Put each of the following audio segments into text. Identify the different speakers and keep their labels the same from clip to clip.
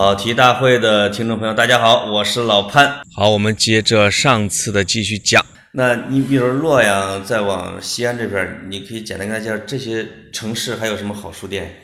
Speaker 1: 跑题大会的听众朋友，大家好，我是老潘。好，我们接着上次的继续讲。那你比如洛阳，再往西安这边，你可以简单跟大家介绍这些城市还有什么好书店？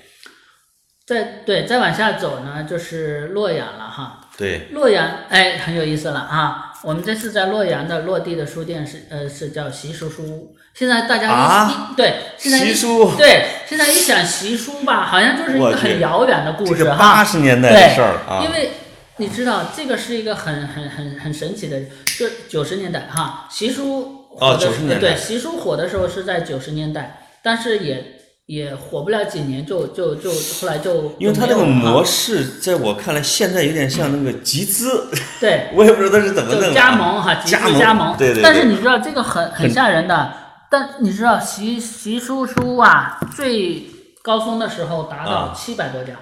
Speaker 2: 再对，再往下走呢，就是洛阳了哈。
Speaker 1: 对，
Speaker 2: 洛阳，哎，很有意思了啊。我们这次在洛阳的落地的书店是呃是叫习书书屋。现在大家一一对现在一对现在一想习书吧，好像就是一个很遥远的故事哈。
Speaker 1: 八十年代的事儿
Speaker 2: 啊。因为你知道这个是一个很很很很神奇的，就九十年代哈，习书
Speaker 1: 哦九十年
Speaker 2: 代对习书火的时候是在九十年代，但是也。也火不了几年，就就就后来就
Speaker 1: 因为他这个模式，在我看来，现在有点像那个集资，
Speaker 2: 对，
Speaker 1: 我也不知道它是怎么弄的。
Speaker 2: 加盟哈，集资加盟，
Speaker 1: 对对。
Speaker 2: 但是你知道这个很很吓人的，但你知道习习叔叔啊，最高峰的时候达到七百多家，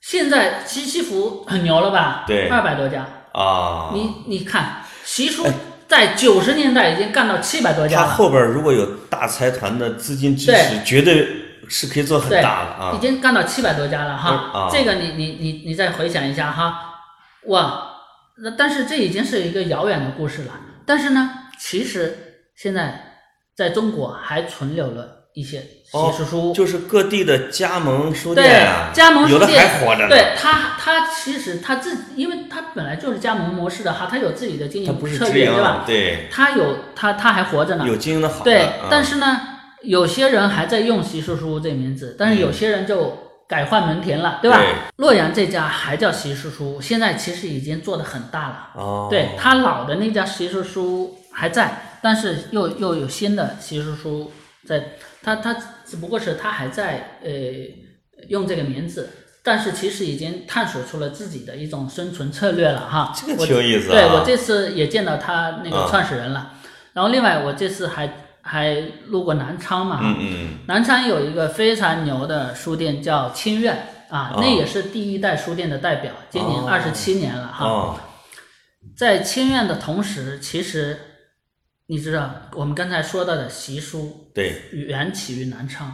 Speaker 2: 现在习习福很牛了吧？
Speaker 1: 对，
Speaker 2: 二百多家
Speaker 1: 啊。
Speaker 2: 你你看习叔。在九十年代已经干到七百多家了。
Speaker 1: 他后边如果有大财团的资金支持，绝对是可以做很大的啊。
Speaker 2: 已经干到七百多家了哈。这个你你你你再回想一下哈，哇，那但是这已经是一个遥远的故事了。但是呢，其实现在在中国还存留了。一些习书书，
Speaker 1: 就是各地的加盟书店
Speaker 2: 啊，加盟书
Speaker 1: 店有的还活着呢。
Speaker 2: 对他，他其实他自，因为他本来就是加盟模式的哈，他有自己的经营策略，对吧？
Speaker 1: 对，
Speaker 2: 他有他他还活着呢，
Speaker 1: 有经营的好。
Speaker 2: 对，但是呢，有些人还在用习书书这名字，但是有些人就改换门庭了，对吧？洛阳这家还叫习书书，现在其实已经做的很大了。哦，对他老的那家习书书还在，但是又又有新的习书书在。他他只不过是他还在呃用这个名字，但是其实已经探索出了自己的一种生存策略了哈。
Speaker 1: 这个挺有意思
Speaker 2: 啊。对我这次也见到他那个创始人了，然后另外我这次还还路过南昌嘛。
Speaker 1: 嗯嗯。
Speaker 2: 南昌有一个非常牛的书店叫清苑啊，那也是第一代书店的代表，今年二十七年了哈。在清苑的同时，其实。你知道我们刚才说到的习书，
Speaker 1: 对，
Speaker 2: 源起于南昌，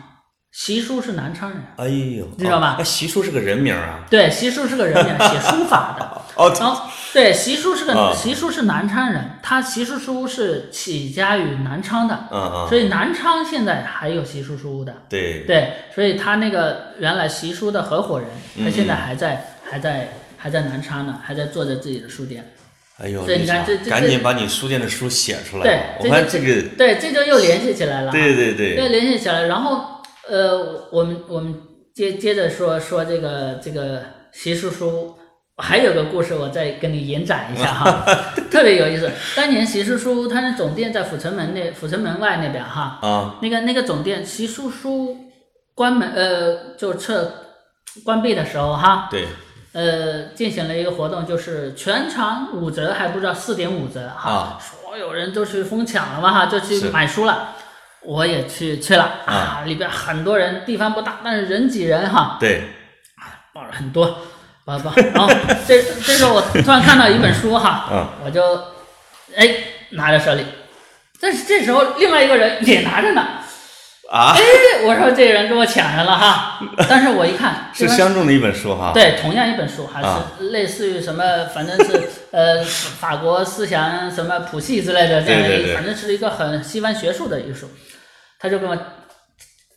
Speaker 2: 习书是南昌人。
Speaker 1: 哎呦，
Speaker 2: 你知道吧？
Speaker 1: 那习书是个人名啊？
Speaker 2: 对，习书是个人名，写书法的。
Speaker 1: 哦，
Speaker 2: 然后对，习书是个习书是南昌人，他习书书是起家于南昌的。
Speaker 1: 嗯嗯。
Speaker 2: 所以南昌现在还有习书书的。
Speaker 1: 对。
Speaker 2: 对，所以他那个原来习书的合伙人，他现在还在还在还在南昌呢，还在做着自己的书店。
Speaker 1: 哎呦，
Speaker 2: 对，你看这这
Speaker 1: 赶紧把你书店的书写出来。
Speaker 2: 对，
Speaker 1: 我看这个，
Speaker 2: 对，这就又联系起来了。
Speaker 1: 对对对，
Speaker 2: 又联系起来。然后，呃，我们我们接接着说说这个这个习叔叔，还有个故事，我再跟你延展一下哈，特别有意思。当年习叔叔他的总店在阜成门那阜成门外那边哈，
Speaker 1: 啊，
Speaker 2: 那个那个总店习叔叔关门呃就撤关闭的时候哈，
Speaker 1: 对。
Speaker 2: 呃，进行了一个活动，就是全场五折，还不知道四点五折哈，所有人都去疯抢了嘛哈，就去买书了，我也去去了啊，里边很多人，地方不大，但是人挤人哈，
Speaker 1: 对，
Speaker 2: 抱了很多抱抱，然后这这时候我突然看到一本书哈，我就哎拿在手里，但是这时候另外一个人也拿着呢。
Speaker 1: 啊！
Speaker 2: 哎，我说这人跟我抢上了哈，但是我一看
Speaker 1: 是相中的一本书哈。
Speaker 2: 对，同样一本书，还是类似于什么，反正是呃法国思想什么谱系之类的这样的，反正是一个很西方学术的一个书，他就跟我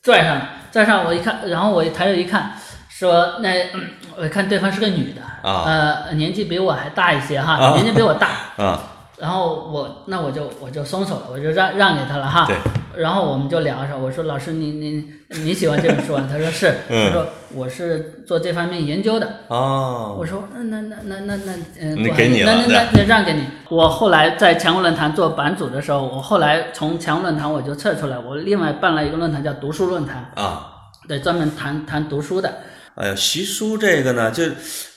Speaker 2: 拽上了，拽上我一看，然后我抬头一看，说那我一看对方是个女的，呃年纪比我还大一些哈，年纪比我大。
Speaker 1: 啊。
Speaker 2: 然后我那我就我就松手了，我就让让给他了哈。
Speaker 1: 对。
Speaker 2: 然后我们就聊说，我说老师你你你喜欢这本书啊？他说是。他说我是做这方面研究的。
Speaker 1: 哦。
Speaker 2: 我说那那那那那嗯，
Speaker 1: 那给你
Speaker 2: 那那那那让给你。我后来在强国论坛做版主的时候，我后来从强国论坛我就撤出来，我另外办了一个论坛叫读书论坛。
Speaker 1: 啊。
Speaker 2: 对，专门谈谈读书的。
Speaker 1: 哎呀，习书这个呢，就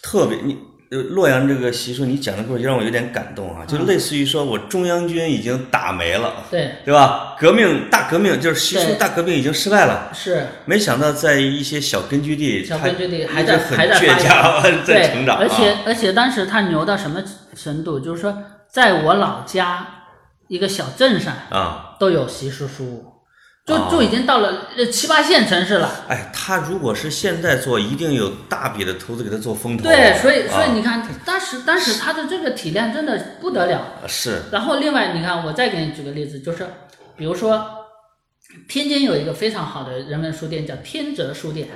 Speaker 1: 特别你。就洛阳这个习俗，你讲的故事让我有点感动啊！就类似于说我中央军已经打没了，
Speaker 2: 对
Speaker 1: 对吧？革命大革命就是习俗大革命已经失败了，
Speaker 2: 是
Speaker 1: 没想到在一些小根据地，
Speaker 2: 小根据地
Speaker 1: 还
Speaker 2: 在
Speaker 1: 还在倔强在成长，
Speaker 2: 而且而且当时他牛到什么程度？就是说，在我老家一个小镇上
Speaker 1: 啊，
Speaker 2: 都有习书书屋。就就已经到了七八线城市了。
Speaker 1: 哎，他如果是现在做，一定有大笔的投资给他做风投。
Speaker 2: 对，所以所以你看，当时当时他的这个体量真的不得了。
Speaker 1: 是。
Speaker 2: 然后另外你看，我再给你举个例子，就是比如说天津有一个非常好的人文书店，叫天泽书店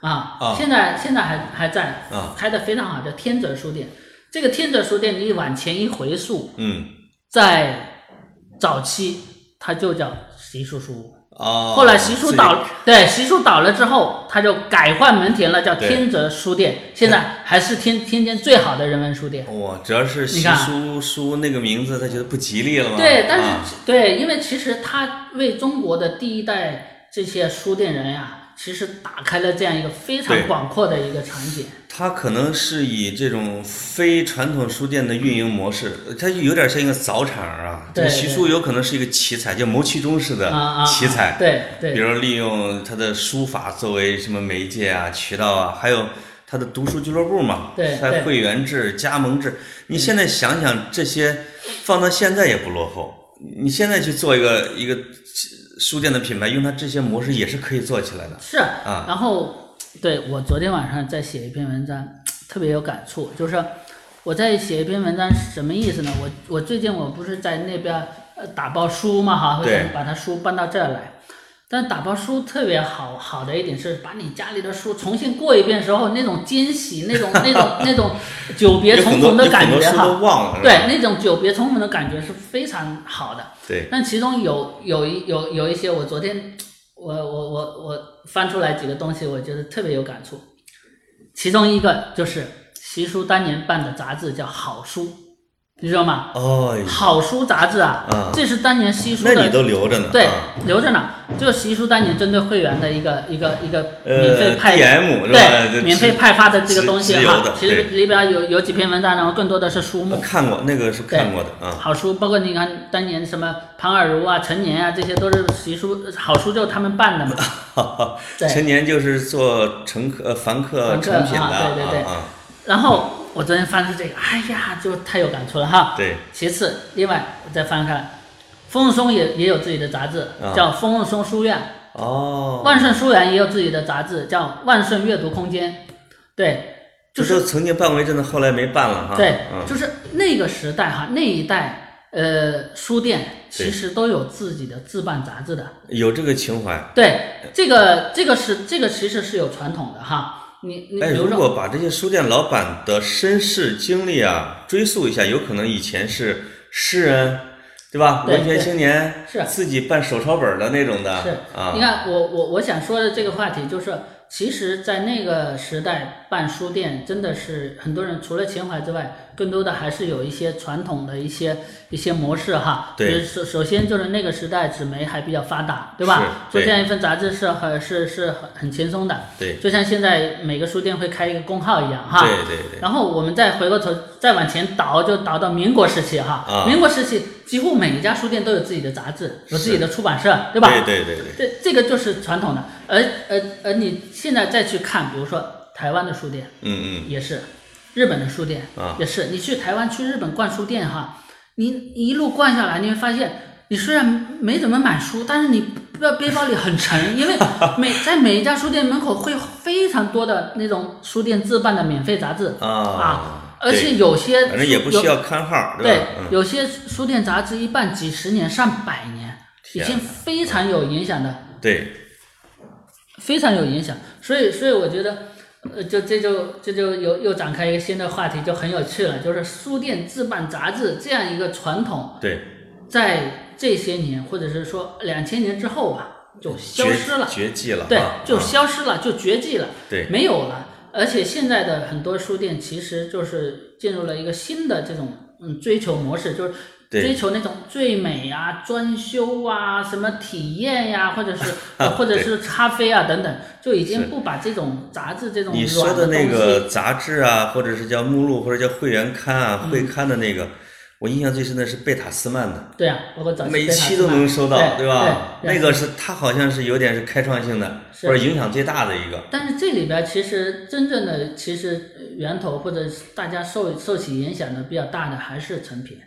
Speaker 2: 啊，现在现在还还在，开的非常好，叫天泽书店。这个天泽书店，你往前一回溯，
Speaker 1: 嗯，
Speaker 2: 在早期它就叫习书书屋。
Speaker 1: 哦，
Speaker 2: 后来习书倒，对，习书倒了之后，他就改换门庭了，叫天泽书店。现在还是天天津最好的人文书店。
Speaker 1: 哇，主要是习书书那个名字，他觉得不吉利了吗？
Speaker 2: 对，但是对，因为其实他为中国的第一代这些书店人呀。其实打开了这样一个非常广阔的一个场景。
Speaker 1: 它可能是以这种非传统书店的运营模式，它就有点像一个早场啊。
Speaker 2: 对。
Speaker 1: 习书有可能是一个奇才，叫牟其中式的奇才。
Speaker 2: 对对。
Speaker 1: 比如利用他的书法作为什么媒介啊、渠道啊，还有他的读书俱乐部嘛，在会员制、加盟制。你现在想想这些，放到现在也不落后。你现在去做一个一个。书店的品牌用它这些模式也是可以做起来的。
Speaker 2: 是啊，然后对我昨天晚上在写一篇文章，特别有感触，就是我在写一篇文章什么意思呢？我我最近我不是在那边呃打包书嘛哈，把它书搬到这儿来。但打包书特别好好的一点是，把你家里的书重新过一遍时候，那种惊喜，那种那种那种久别重逢的感觉哈，对，那种久别重逢的感觉是非常好的。
Speaker 1: 对。
Speaker 2: 但其中有有一有有一些，我昨天我我我我翻出来几个东西，我觉得特别有感触。其中一个就是习叔当年办的杂志叫《好书》。你知道吗？
Speaker 1: 哦，
Speaker 2: 好书杂志啊，这是当年习书的，
Speaker 1: 那你都留着呢？
Speaker 2: 对，留着呢。就习书当年针对会员的一个一个一个免费派，对，免费派发的这个东西哈。其实里边有有几篇文章，然后更多的是书目。
Speaker 1: 看过那个是看过的啊。
Speaker 2: 好书，包括你看当年什么庞尔如啊、陈年啊，这些都是习书好书，就是他们办的嘛。
Speaker 1: 陈年就是做乘客、呃凡客成品的，
Speaker 2: 对对对。然后。我昨天翻出这个，哎呀，就太有感触了哈。
Speaker 1: 对。
Speaker 2: 其次，另外我再翻看，风润松也也有自己的杂志，叫风润松书院。
Speaker 1: 哦。
Speaker 2: 万顺书院也有自己的杂志，叫万顺阅读空间。对。就是
Speaker 1: 曾经办过一阵子，后来没办了哈。
Speaker 2: 对。就是那个时代哈，那一代呃书店其实都有自己的自办杂志的。
Speaker 1: 有这个情怀。
Speaker 2: 对，这个这个是这个其实是有传统的哈。你你
Speaker 1: 哎，如果把这些书店老板的身世经历啊追溯一下，有可能以前是诗人，对吧？文学青年
Speaker 2: 是
Speaker 1: 自己办手抄本的那种的。
Speaker 2: 是
Speaker 1: 啊，
Speaker 2: 你看我我我想说的这个话题就是。其实，在那个时代办书店，真的是很多人除了情怀之外，更多的还是有一些传统的一些一些模式哈。
Speaker 1: 对。
Speaker 2: 首首先就是那个时代纸媒还比较发达，对吧？做这样一份杂志是很是是很很轻松的。
Speaker 1: 对。
Speaker 2: 就像现在每个书店会开一个公号一样哈。
Speaker 1: 对对对。
Speaker 2: 然后我们再回过头再往前倒，就倒到民国时期哈。
Speaker 1: 啊。
Speaker 2: 民国时期几乎每一家书店都有自己的杂志，有自己的出版社，对吧？
Speaker 1: 对对对对。
Speaker 2: 这这个就是传统的。而而而你现在再去看，比如说台湾的书店，
Speaker 1: 嗯
Speaker 2: 嗯，也是，日本的书店
Speaker 1: 啊，
Speaker 2: 也是。你去台湾去日本逛书店哈，你一路逛下来，你会发现，你虽然没怎么买书，但是你背背包里很沉，因为每在每一家书店门口会非常多的那种书店自办的免费杂志啊，而且有些
Speaker 1: 反正也不需要看号，
Speaker 2: 对，有些书店杂志一办几十年、上百年，已经非常有影响的。
Speaker 1: 对。
Speaker 2: 非常有影响，所以所以我觉得，呃，就这就这就又又展开一个新的话题，就很有趣了。就是书店自办杂志这样一个传统，
Speaker 1: 对，
Speaker 2: 在这些年或者是说两千年之后吧，就消失了，
Speaker 1: 绝迹了，
Speaker 2: 对，就消失了，就绝迹了，
Speaker 1: 对，
Speaker 2: 没有了。而且现在的很多书店其实就是进入了一个新的这种嗯追求模式，就是。追求那种最美啊、装修啊、什么体验呀，或者是 或者是咖啡啊等等，就已经不把这种杂志这种
Speaker 1: 你说的那个杂志啊，或者是叫目录或者叫会员刊啊、会刊的那个，我印象最深的是贝塔斯曼的。
Speaker 2: 对啊，包括
Speaker 1: 每期都能收到，
Speaker 2: 对
Speaker 1: 吧？那个是他好像是有点是开创性的，或者影响最大的一个。
Speaker 2: 但是这里边其实真正的其实源头或者大家受受起影响的比较大的还是成品。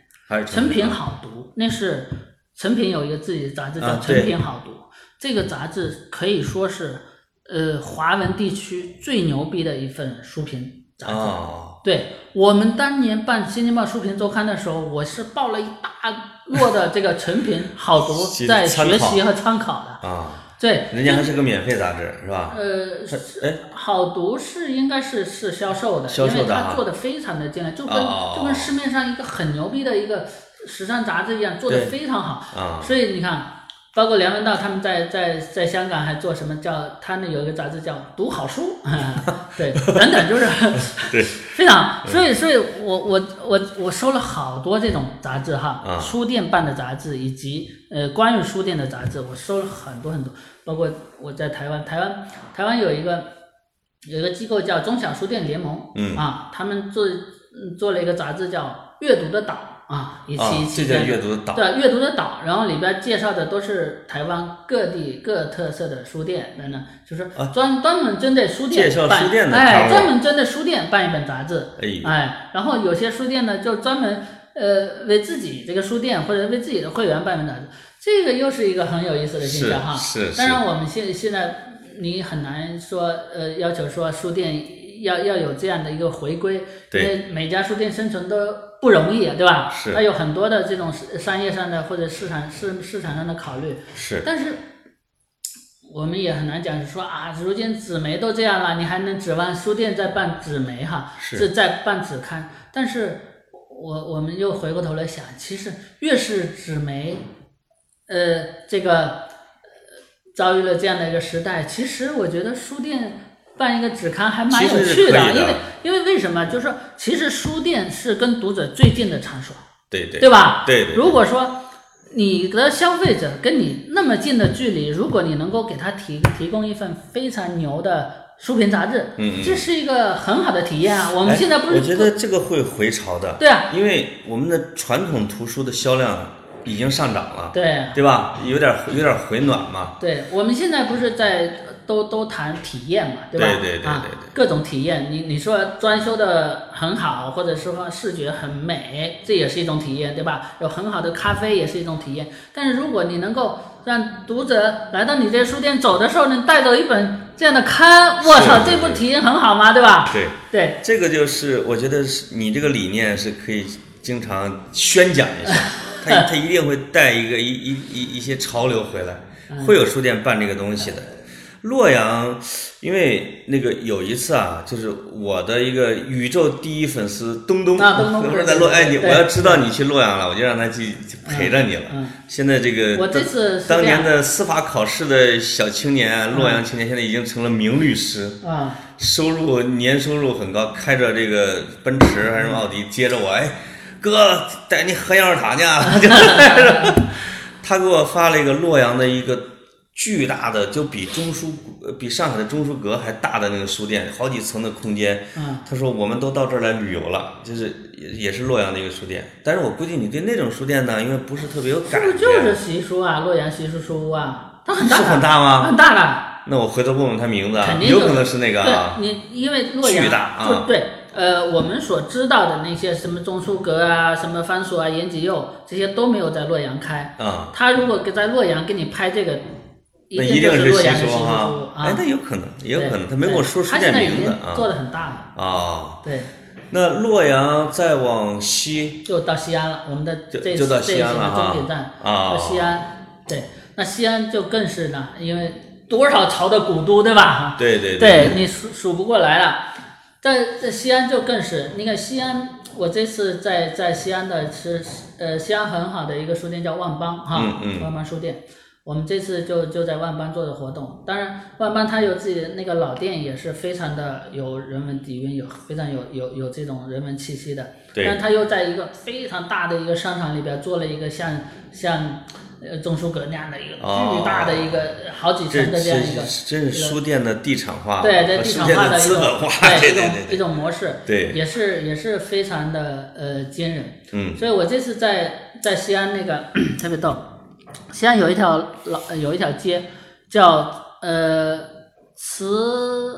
Speaker 2: 成品好读，那是成品有一个自己的杂志叫《成品好读》，这个杂志可以说是呃华文地区最牛逼的一份书评杂志。对我们当年办《新京报书评周刊》的时候，我是报了一大摞的这个成品好读，在学习和参考的
Speaker 1: 啊。
Speaker 2: 对，
Speaker 1: 人家还是个免费杂志，是吧？
Speaker 2: 呃，
Speaker 1: 哎，
Speaker 2: 好读是应该是是销售的，因为他做的非常的精良，就跟就跟市面上一个很牛逼的一个时尚杂志一样，做的非常好。所以你看。包括梁文道他们在在在香港还做什么叫他那有一个杂志叫读好书，对，等等就是
Speaker 1: 对，
Speaker 2: 非常，所以所以我我我我收了好多这种杂志哈，书店办的杂志以及呃关于书店的杂志，我收了很多很多，包括我在台湾台湾台湾有一个有一个机构叫中小书店联盟，
Speaker 1: 嗯。
Speaker 2: 啊，他们做做了一个杂志叫阅读的岛。啊，一期一期
Speaker 1: 的阅读的岛，
Speaker 2: 对，阅读的岛，然后里边介绍的都是台湾各地各特色的书店等等，就是专专门针对书店办，哎，专门针对书店办一本杂志，哎，然后有些书店呢就专门呃为自己这个书店或者为自己的会员办一本杂志，这个又是一个很有意思的现象哈。
Speaker 1: 是是。
Speaker 2: 当然我们现现在你很难说呃要求说书店要要有这样的一个回归，因为每家书店生存都。不容易，对吧？
Speaker 1: 是。
Speaker 2: 它有很多的这种商业上的或者市场市市场上的考虑。
Speaker 1: 是。
Speaker 2: 但是我们也很难讲说啊，如今纸媒都这样了，你还能指望书店在办纸媒哈？
Speaker 1: 是。
Speaker 2: 在办纸刊，但是我我们又回过头来想，其实越是纸媒，呃，这个遭遇了这样的一个时代，其实我觉得书店。办一个纸刊还蛮有趣
Speaker 1: 的，
Speaker 2: 因为因为为什么？就是说，其实书店是跟读者最近的场所，
Speaker 1: 对对，
Speaker 2: 对吧？
Speaker 1: 对对。
Speaker 2: 如果说你的消费者跟你那么近的距离，如果你能够给他提提供一份非常牛的书评杂志，
Speaker 1: 嗯
Speaker 2: 这是一个很好的体验啊。我们现在不是？
Speaker 1: 我觉得这个会回潮的。
Speaker 2: 对啊，
Speaker 1: 因为我们的传统图书的销量已经上涨了，
Speaker 2: 对
Speaker 1: 对吧？有点有点回暖嘛。
Speaker 2: 对，我们现在不是在。都都谈体验嘛，
Speaker 1: 对
Speaker 2: 吧？
Speaker 1: 对对对
Speaker 2: 啊，各种体验，你你说装修的很好，或者说视觉很美，这也是一种体验，对吧？有很好的咖啡也是一种体验。但是如果你能够让读者来到你这书店走的时候，能带走一本这样的刊，我操，这不体验很好吗？对吧？
Speaker 1: 对
Speaker 2: 对，
Speaker 1: 这个就是我觉得是你这个理念是可以经常宣讲一下，他他一定会带一个一一一一些潮流回来，会有书店办这个东西的。洛阳，因为那个有一次啊，就是我的一个宇宙第一粉丝东东，
Speaker 2: 不
Speaker 1: 是在洛哎，你我要知道你去洛阳了，我就让他去陪着你了。现在这个
Speaker 2: 我这次
Speaker 1: 当年的司法考试的小青年啊，洛阳青年，现在已经成了名律师，
Speaker 2: 啊，
Speaker 1: 收入年收入很高，开着这个奔驰还是奥迪，接着我哎，哥带你喝羊肉汤去，他给我发了一个洛阳的一个。巨大的，就比中书，比上海的中书阁还大的那个书店，好几层的空间。
Speaker 2: 嗯，
Speaker 1: 他说我们都到这儿来旅游了，就是也也是洛阳的一个书店。但是我估计你对那种书店呢，因为不是特别有感觉。
Speaker 2: 就是习书啊，洛阳习书书屋啊，它很大。
Speaker 1: 是很大吗？
Speaker 2: 很大的。
Speaker 1: 那我回头问问他名字，
Speaker 2: 肯定
Speaker 1: 有可能是那个啊。
Speaker 2: 对，你因为洛阳
Speaker 1: 巨大啊。
Speaker 2: 就对，呃，我们所知道的那些什么中书阁啊，什么番薯啊，延吉佑这些都没有在洛阳开。
Speaker 1: 啊。
Speaker 2: 他如果给在洛阳给你拍这个。
Speaker 1: 那一定
Speaker 2: 是洛阳
Speaker 1: 西
Speaker 2: 书
Speaker 1: 哈，哎，那有可能，也有可能，他没跟我说书店名字啊。
Speaker 2: 做的很大了
Speaker 1: 啊。
Speaker 2: 对。
Speaker 1: 那洛阳再往西，
Speaker 2: 就到西安了。我们的这
Speaker 1: 这
Speaker 2: 这
Speaker 1: 西安
Speaker 2: 的终点站啊到西安。对，那西安就更是呢，因为多少朝的古都，对吧？
Speaker 1: 对对
Speaker 2: 对。对你数数不过来了，在在西安就更是，你看西安，我这次在在西安的是呃西安很好的一个书店叫万邦哈，万邦书店。我们这次就就在万邦做的活动，当然万邦它有自己的那个老店，也是非常的有人文底蕴，有非常有有有这种人文气息的。
Speaker 1: 对。
Speaker 2: 但它又在一个非常大的一个商场里边做了一个像像呃钟书阁那样的一个巨大的一个好几层的这样一个。
Speaker 1: 这是书店的地产化。
Speaker 2: 对，对地产化的一种
Speaker 1: 对
Speaker 2: 一种一种模式。
Speaker 1: 对。
Speaker 2: 也是也是非常的呃惊人。
Speaker 1: 嗯。
Speaker 2: 所以我这次在在西安那个特别逗。西安有一条老有一条街叫呃慈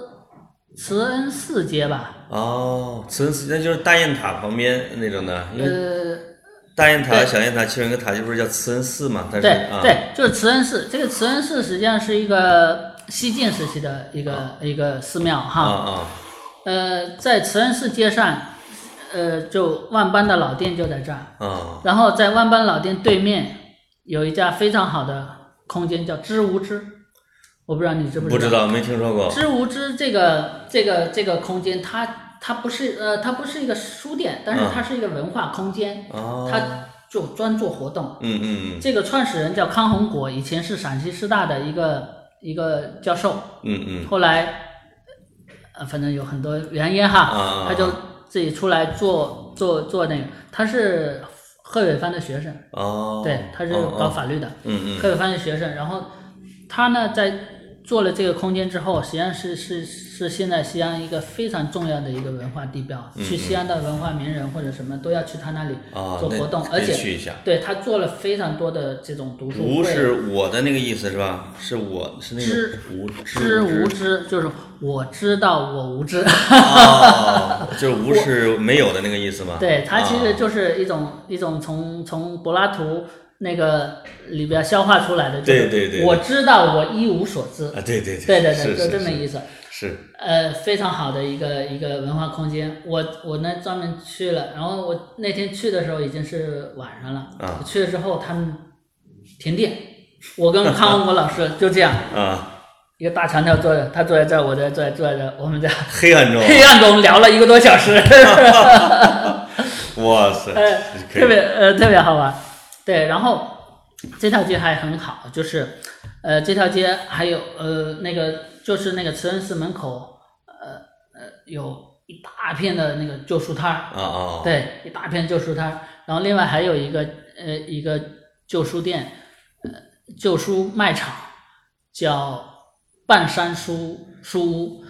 Speaker 2: 慈恩寺街吧？
Speaker 1: 哦，慈恩寺那就是大雁塔旁边那种的。
Speaker 2: 呃
Speaker 1: 大雁塔、小雁塔，其中一个塔就不是叫慈恩寺嘛？
Speaker 2: 对对，就是慈恩寺。这个慈恩寺实际上是一个西晋时期的一个一个寺庙哈。
Speaker 1: 啊啊。
Speaker 2: 呃，在慈恩寺街上，呃，就万邦的老店就在这儿。啊。然后在万邦老店对面有一家非常好的空间，叫知无知。我不知道你知不知道？
Speaker 1: 不知道，没听说过。
Speaker 2: 知无知这个这个这个空间，它它不是呃，它不是一个书店，但是它是一个文化空间。哦。它就专做活动。
Speaker 1: 嗯嗯嗯。
Speaker 2: 这个创始人叫康洪果，以前是陕西师大的一个一个教授。
Speaker 1: 嗯嗯。
Speaker 2: 后来，呃，反正有很多原因哈，他就自己出来做做做那个。他是贺伟帆的学生。
Speaker 1: 哦。
Speaker 2: 对，他是搞法律的。
Speaker 1: 嗯嗯。
Speaker 2: 贺伟帆的学生，然后他呢在。做了这个空间之后，实际上是是是现在西安一个非常重要的一个文化地标。去西安的文化名人或者什么都要去他那里做活动，而且对他做了非常多的这种读书会。
Speaker 1: 无是我的那个意思是吧？是我是那个知无
Speaker 2: 知无知，就是我知道我无知。
Speaker 1: 哦，就是无是没有的那个意思吗？
Speaker 2: 对，它其实就是一种一种从从柏拉图。那个里边消化出来的，对对对我知道我一无所知
Speaker 1: 啊，对对
Speaker 2: 对对
Speaker 1: 对，
Speaker 2: 就这么意思。
Speaker 1: 是
Speaker 2: 呃，非常好的一个一个文化空间。我我呢专门去了，然后我那天去的时候已经是晚上了。啊。去了之后他们停电，我跟康文国老师 就这样
Speaker 1: 啊，
Speaker 2: 一个大长条坐着，他坐在这儿，我在坐在坐在这，我们在
Speaker 1: 黑暗中
Speaker 2: 黑暗中聊了一个多小时。
Speaker 1: 哇塞！
Speaker 2: 特别呃特别好玩。对，然后这条街还很好，就是，呃，这条街还有呃那个就是那个慈恩寺门口，呃呃有一大片的那个旧书摊儿，
Speaker 1: 啊。啊，
Speaker 2: 对，一大片旧书摊儿，然后另外还有一个呃一个旧书店，呃旧书卖场，叫半山书书屋。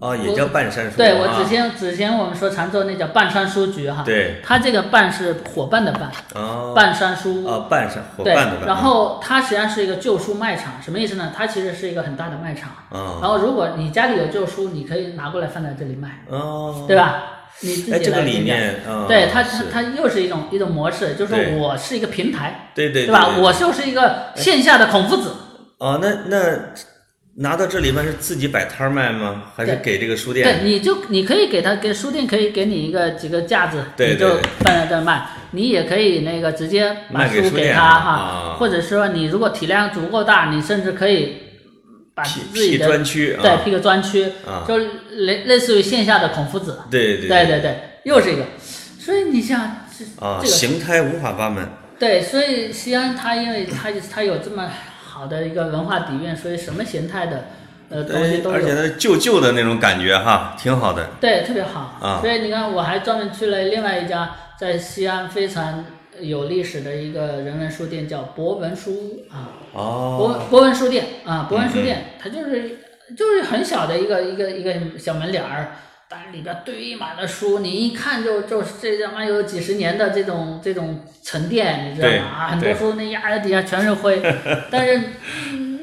Speaker 1: 哦，也叫半山书局。
Speaker 2: 对我之前之前我们说常州那叫半山书局哈。
Speaker 1: 对。
Speaker 2: 它这个半是伙伴的伴。
Speaker 1: 哦。
Speaker 2: 半山书。
Speaker 1: 哦，半山伙伴的
Speaker 2: 伴。对，然后它实际上是一个旧书卖场，什么意思呢？它其实是一个很大的卖场。
Speaker 1: 哦。
Speaker 2: 然后如果你家里有旧书，你可以拿过来放在这里卖。
Speaker 1: 哦。
Speaker 2: 对吧？你自己来
Speaker 1: 这个理念。
Speaker 2: 对它它它又是一种一种模式，就是我是一个平台。
Speaker 1: 对对。
Speaker 2: 对吧？我就是一个线下的孔夫子。
Speaker 1: 哦，那那。拿到这里面是自己摆摊卖吗？还是给这个书店？
Speaker 2: 对，你就你可以给他给书店可以给你一个几个架子，
Speaker 1: 你
Speaker 2: 就放在这卖。你也可以那个直接把书给他哈，或者说你如果体量足够大，你甚至可以把自己的
Speaker 1: 专区
Speaker 2: 对辟个专区，就类类似于线下的孔夫子。
Speaker 1: 对
Speaker 2: 对对对对，又是一个。所以你像
Speaker 1: 啊，
Speaker 2: 这个
Speaker 1: 形态无法八门。
Speaker 2: 对，所以西安它因为它它有这么。好的一个文化底蕴，所以什么形态的呃东西都有，
Speaker 1: 而且它旧旧的那种感觉哈，挺好的。
Speaker 2: 对，特别好
Speaker 1: 啊。
Speaker 2: 所以你看，我还专门去了另外一家在西安非常有历史的一个人文书店，叫博文书屋啊。
Speaker 1: 哦。
Speaker 2: 博博文书店啊，博文书店，它就是就是很小的一个一个一个小门脸儿。但是里边堆满了书，你一看就就是这他妈有几十年的这种这种沉淀，你知道吗？啊，很多书那压在底下全是灰，但是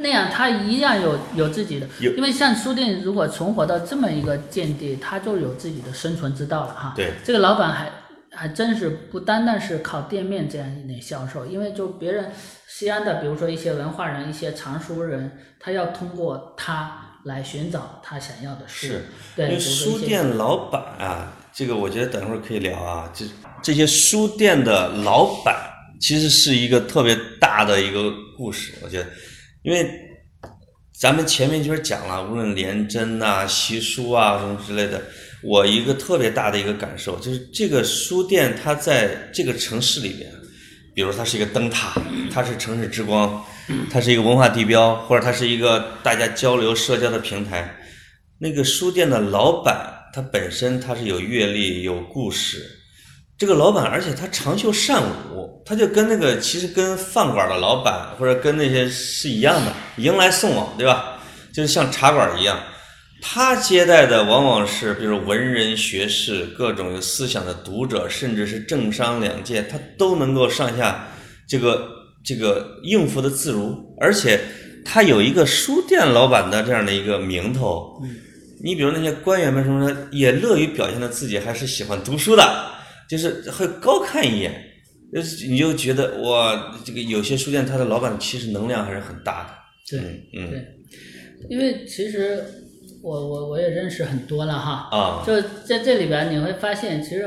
Speaker 2: 那样它一样有有自己的，因为像书店如果存活到这么一个境地，它就有自己的生存之道了哈。
Speaker 1: 对，
Speaker 2: 这个老板还还真是不单单是靠店面这样一点销售，因为就别人西安的，比如说一些文化人、一些藏书人，他要通过他。来寻找他想要的书，
Speaker 1: 是，
Speaker 2: 因
Speaker 1: 为书店老板啊，这个我觉得等会儿可以聊啊。这这些书店的老板其实是一个特别大的一个故事，我觉得，因为咱们前面就是讲了，无论廉贞呐、习书啊什么之类的，我一个特别大的一个感受就是，这个书店它在这个城市里边，比如它是一个灯塔，它是城市之光。它是一个文化地标，或者它是一个大家交流社交的平台。那个书店的老板，他本身他是有阅历、有故事。这个老板，而且他长袖善舞，他就跟那个其实跟饭馆的老板或者跟那些是一样的，迎来送往，对吧？就是像茶馆一样，他接待的往往是比如文人学士、各种有思想的读者，甚至是政商两界，他都能够上下这个。这个应付的自如，而且他有一个书店老板的这样的一个名头。你比如那些官员们什么的，也乐于表现的自己还是喜欢读书的，就是会高看一眼。呃，你就觉得哇，这个有些书店它的老板其实能量还是很大的。
Speaker 2: 对，嗯，对，因为其实我我我也认识很多了哈，
Speaker 1: 啊，
Speaker 2: 就在这里边你会发现，其实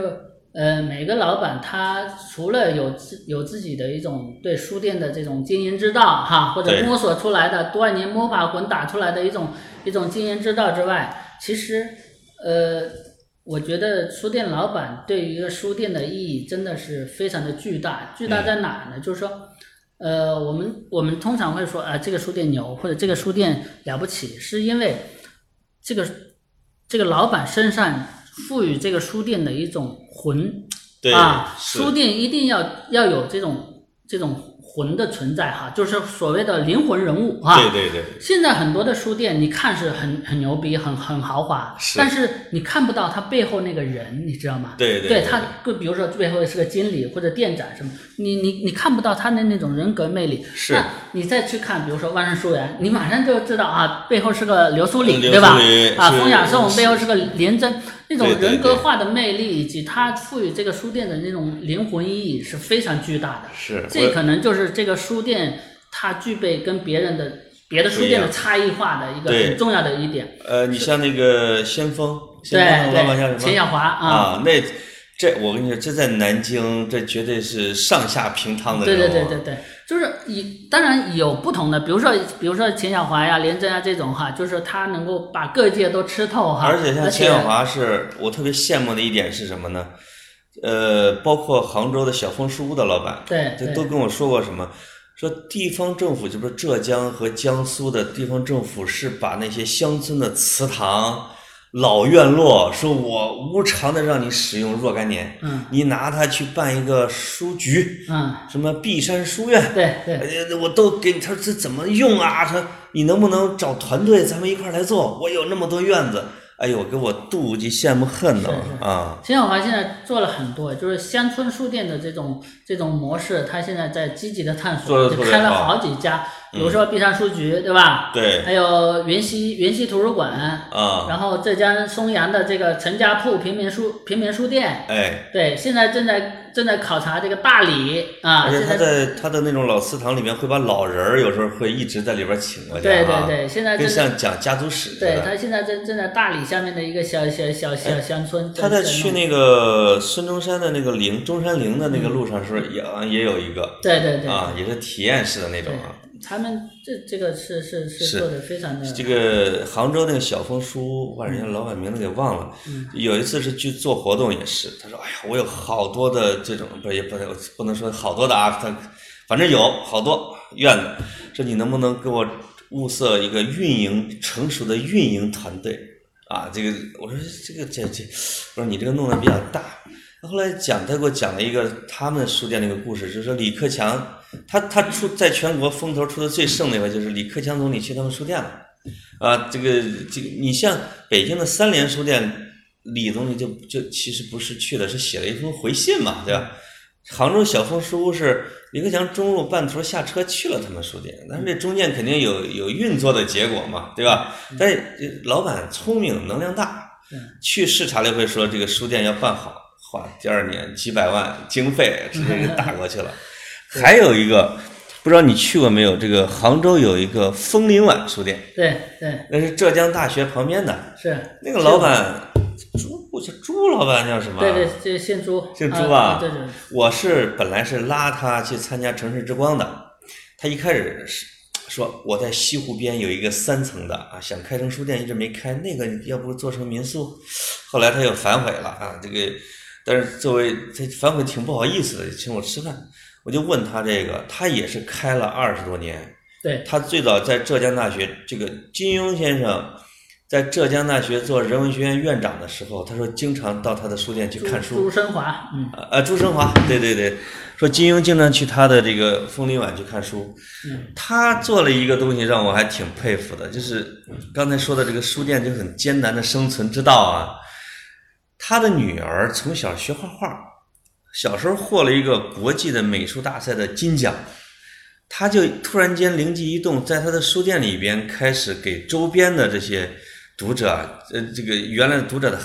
Speaker 2: 呃，每个老板他除了有自有自己的一种对书店的这种经营之道哈，或者摸索出来的多少年摸爬滚打出来的一种一种经营之道之外，其实呃。我觉得书店老板对于一个书店的意义真的是非常的巨大，巨大在哪呢？就是说，呃，我们我们通常会说啊，这个书店牛或者这个书店了不起，是因为这个这个老板身上赋予这个书店的一种魂啊，书店一定要要有这种这种。魂的存在哈，就是所谓的灵魂人物哈。
Speaker 1: 对对对。
Speaker 2: 现在很多的书店，你看是很很牛逼，很很豪华，但是你看不到他背后那个人，你知道吗？
Speaker 1: 对对。
Speaker 2: 对他，就比如说背后是个经理或者店长什么，你你你看不到他的那种人格魅力。
Speaker 1: 是。
Speaker 2: 你再去看，比如说万盛书园，你马上就知道啊，背后是个刘苏里，对吧？啊，风雅颂背后是个连真。那种人格化的魅力，以及它赋予这个书店的那种灵魂意义是非常巨大的。
Speaker 1: 是，
Speaker 2: 这可能就是这个书店它具备跟别人的别的书店的差异化的一个很重要的一点。
Speaker 1: 呃，你像那个先锋，先锋老板叫什么？
Speaker 2: 钱小华啊，
Speaker 1: 那。这我跟你说，这在南京，这绝对是上下平汤的。
Speaker 2: 对对对对对，就是以当然有不同的，比如说比如说钱小华呀、连珍啊这种哈，就是他能够把各界都吃透哈。
Speaker 1: 而且像钱小华是我特别羡慕的一点是什么呢？呃，包括杭州的小枫书屋的老板，
Speaker 2: 对，
Speaker 1: 都跟我说过什么？说地方政府，就是浙江和江苏的地方政府是把那些乡村的祠堂。老院落说：“我无偿的让你使用若干年，
Speaker 2: 嗯，
Speaker 1: 你拿它去办一个书局，
Speaker 2: 嗯，
Speaker 1: 什么碧山书院，
Speaker 2: 对对，
Speaker 1: 我都给你。他说这怎么用啊？他你能不能找团队，咱们一块来做？我有那么多院子。”哎呦，给我妒忌、羡慕、恨呢啊！
Speaker 2: 秦小华现在做了很多，就是乡村书店的这种这种模式，他现在在积极的探索，就开了好几家，比如说碧山书局，对吧？
Speaker 1: 对。
Speaker 2: 还有云溪云溪图书馆
Speaker 1: 啊，
Speaker 2: 然后浙江松阳的这个陈家铺平民书平民书店，
Speaker 1: 哎，
Speaker 2: 对，现在正在。正在考察这个大理啊，
Speaker 1: 而且他在他的那种老祠堂里面会把老人儿有时候会一直在里边请过去
Speaker 2: 对对对，现在
Speaker 1: 跟像讲家族史。
Speaker 2: 对他现在正正在大理下面的一个小小小小乡村。
Speaker 1: 他在去那个孙中山的那个陵中山陵的那个路上，是不是也也有一个？
Speaker 2: 对对对。
Speaker 1: 啊，也是体验式的那种啊。
Speaker 2: 他们这这个是是是做的非常的。
Speaker 1: 这个杭州那个小枫书屋，把人家老板名字给忘了。有一次是去做活动，也是他说：“哎呀，我有好多的这种，不也不能不能说好多的啊，他反正有好多院子。说你能不能给我物色一个运营成熟的运营团队啊？这个我说这个这这，我说你这个弄得比较大。后来讲他给我讲了一个他们书店那个故事，就是说李克强。”他他出在全国风头出的最盛的一回，就是李克强总理去他们书店了，啊，这个这个你像北京的三联书店，李总理就就其实不是去的，是写了一封回信嘛，对吧？杭州小峰书屋是李克强中路半途下车去了他们书店，但是这中间肯定有有运作的结果嘛，对吧？但是老板聪明能量大，去视察了一回，说这个书店要办好，花第二年几百万经费直接就打过去了。还有一个，不知道你去过没有？这个杭州有一个枫林晚书店，
Speaker 2: 对对，
Speaker 1: 那是浙江大学旁边的，
Speaker 2: 是
Speaker 1: 那个老板朱叫朱老板叫什么？
Speaker 2: 对对，这姓朱，
Speaker 1: 姓朱啊。
Speaker 2: 对对。
Speaker 1: 我是本来是拉他去参加城市之光的，他一开始是说我在西湖边有一个三层的啊，想开成书店，一直没开，那个要不做成民宿，后来他又反悔了啊，这个，但是作为他反悔挺不好意思的，请我吃饭。我就问他这个，他也是开了二十多年。
Speaker 2: 对，
Speaker 1: 他最早在浙江大学，这个金庸先生在浙江大学做人文学院院长的时候，他说经常到他的书店去看书。
Speaker 2: 朱生华，嗯，
Speaker 1: 呃，朱生华，对对对，说金庸经常去他的这个枫林晚去看书。
Speaker 2: 嗯，
Speaker 1: 他做了一个东西让我还挺佩服的，就是刚才说的这个书店就很艰难的生存之道啊。他的女儿从小学画画。小时候获了一个国际的美术大赛的金奖，他就突然间灵机一动，在他的书店里边开始给周边的这些读者，呃，这个原来的读者的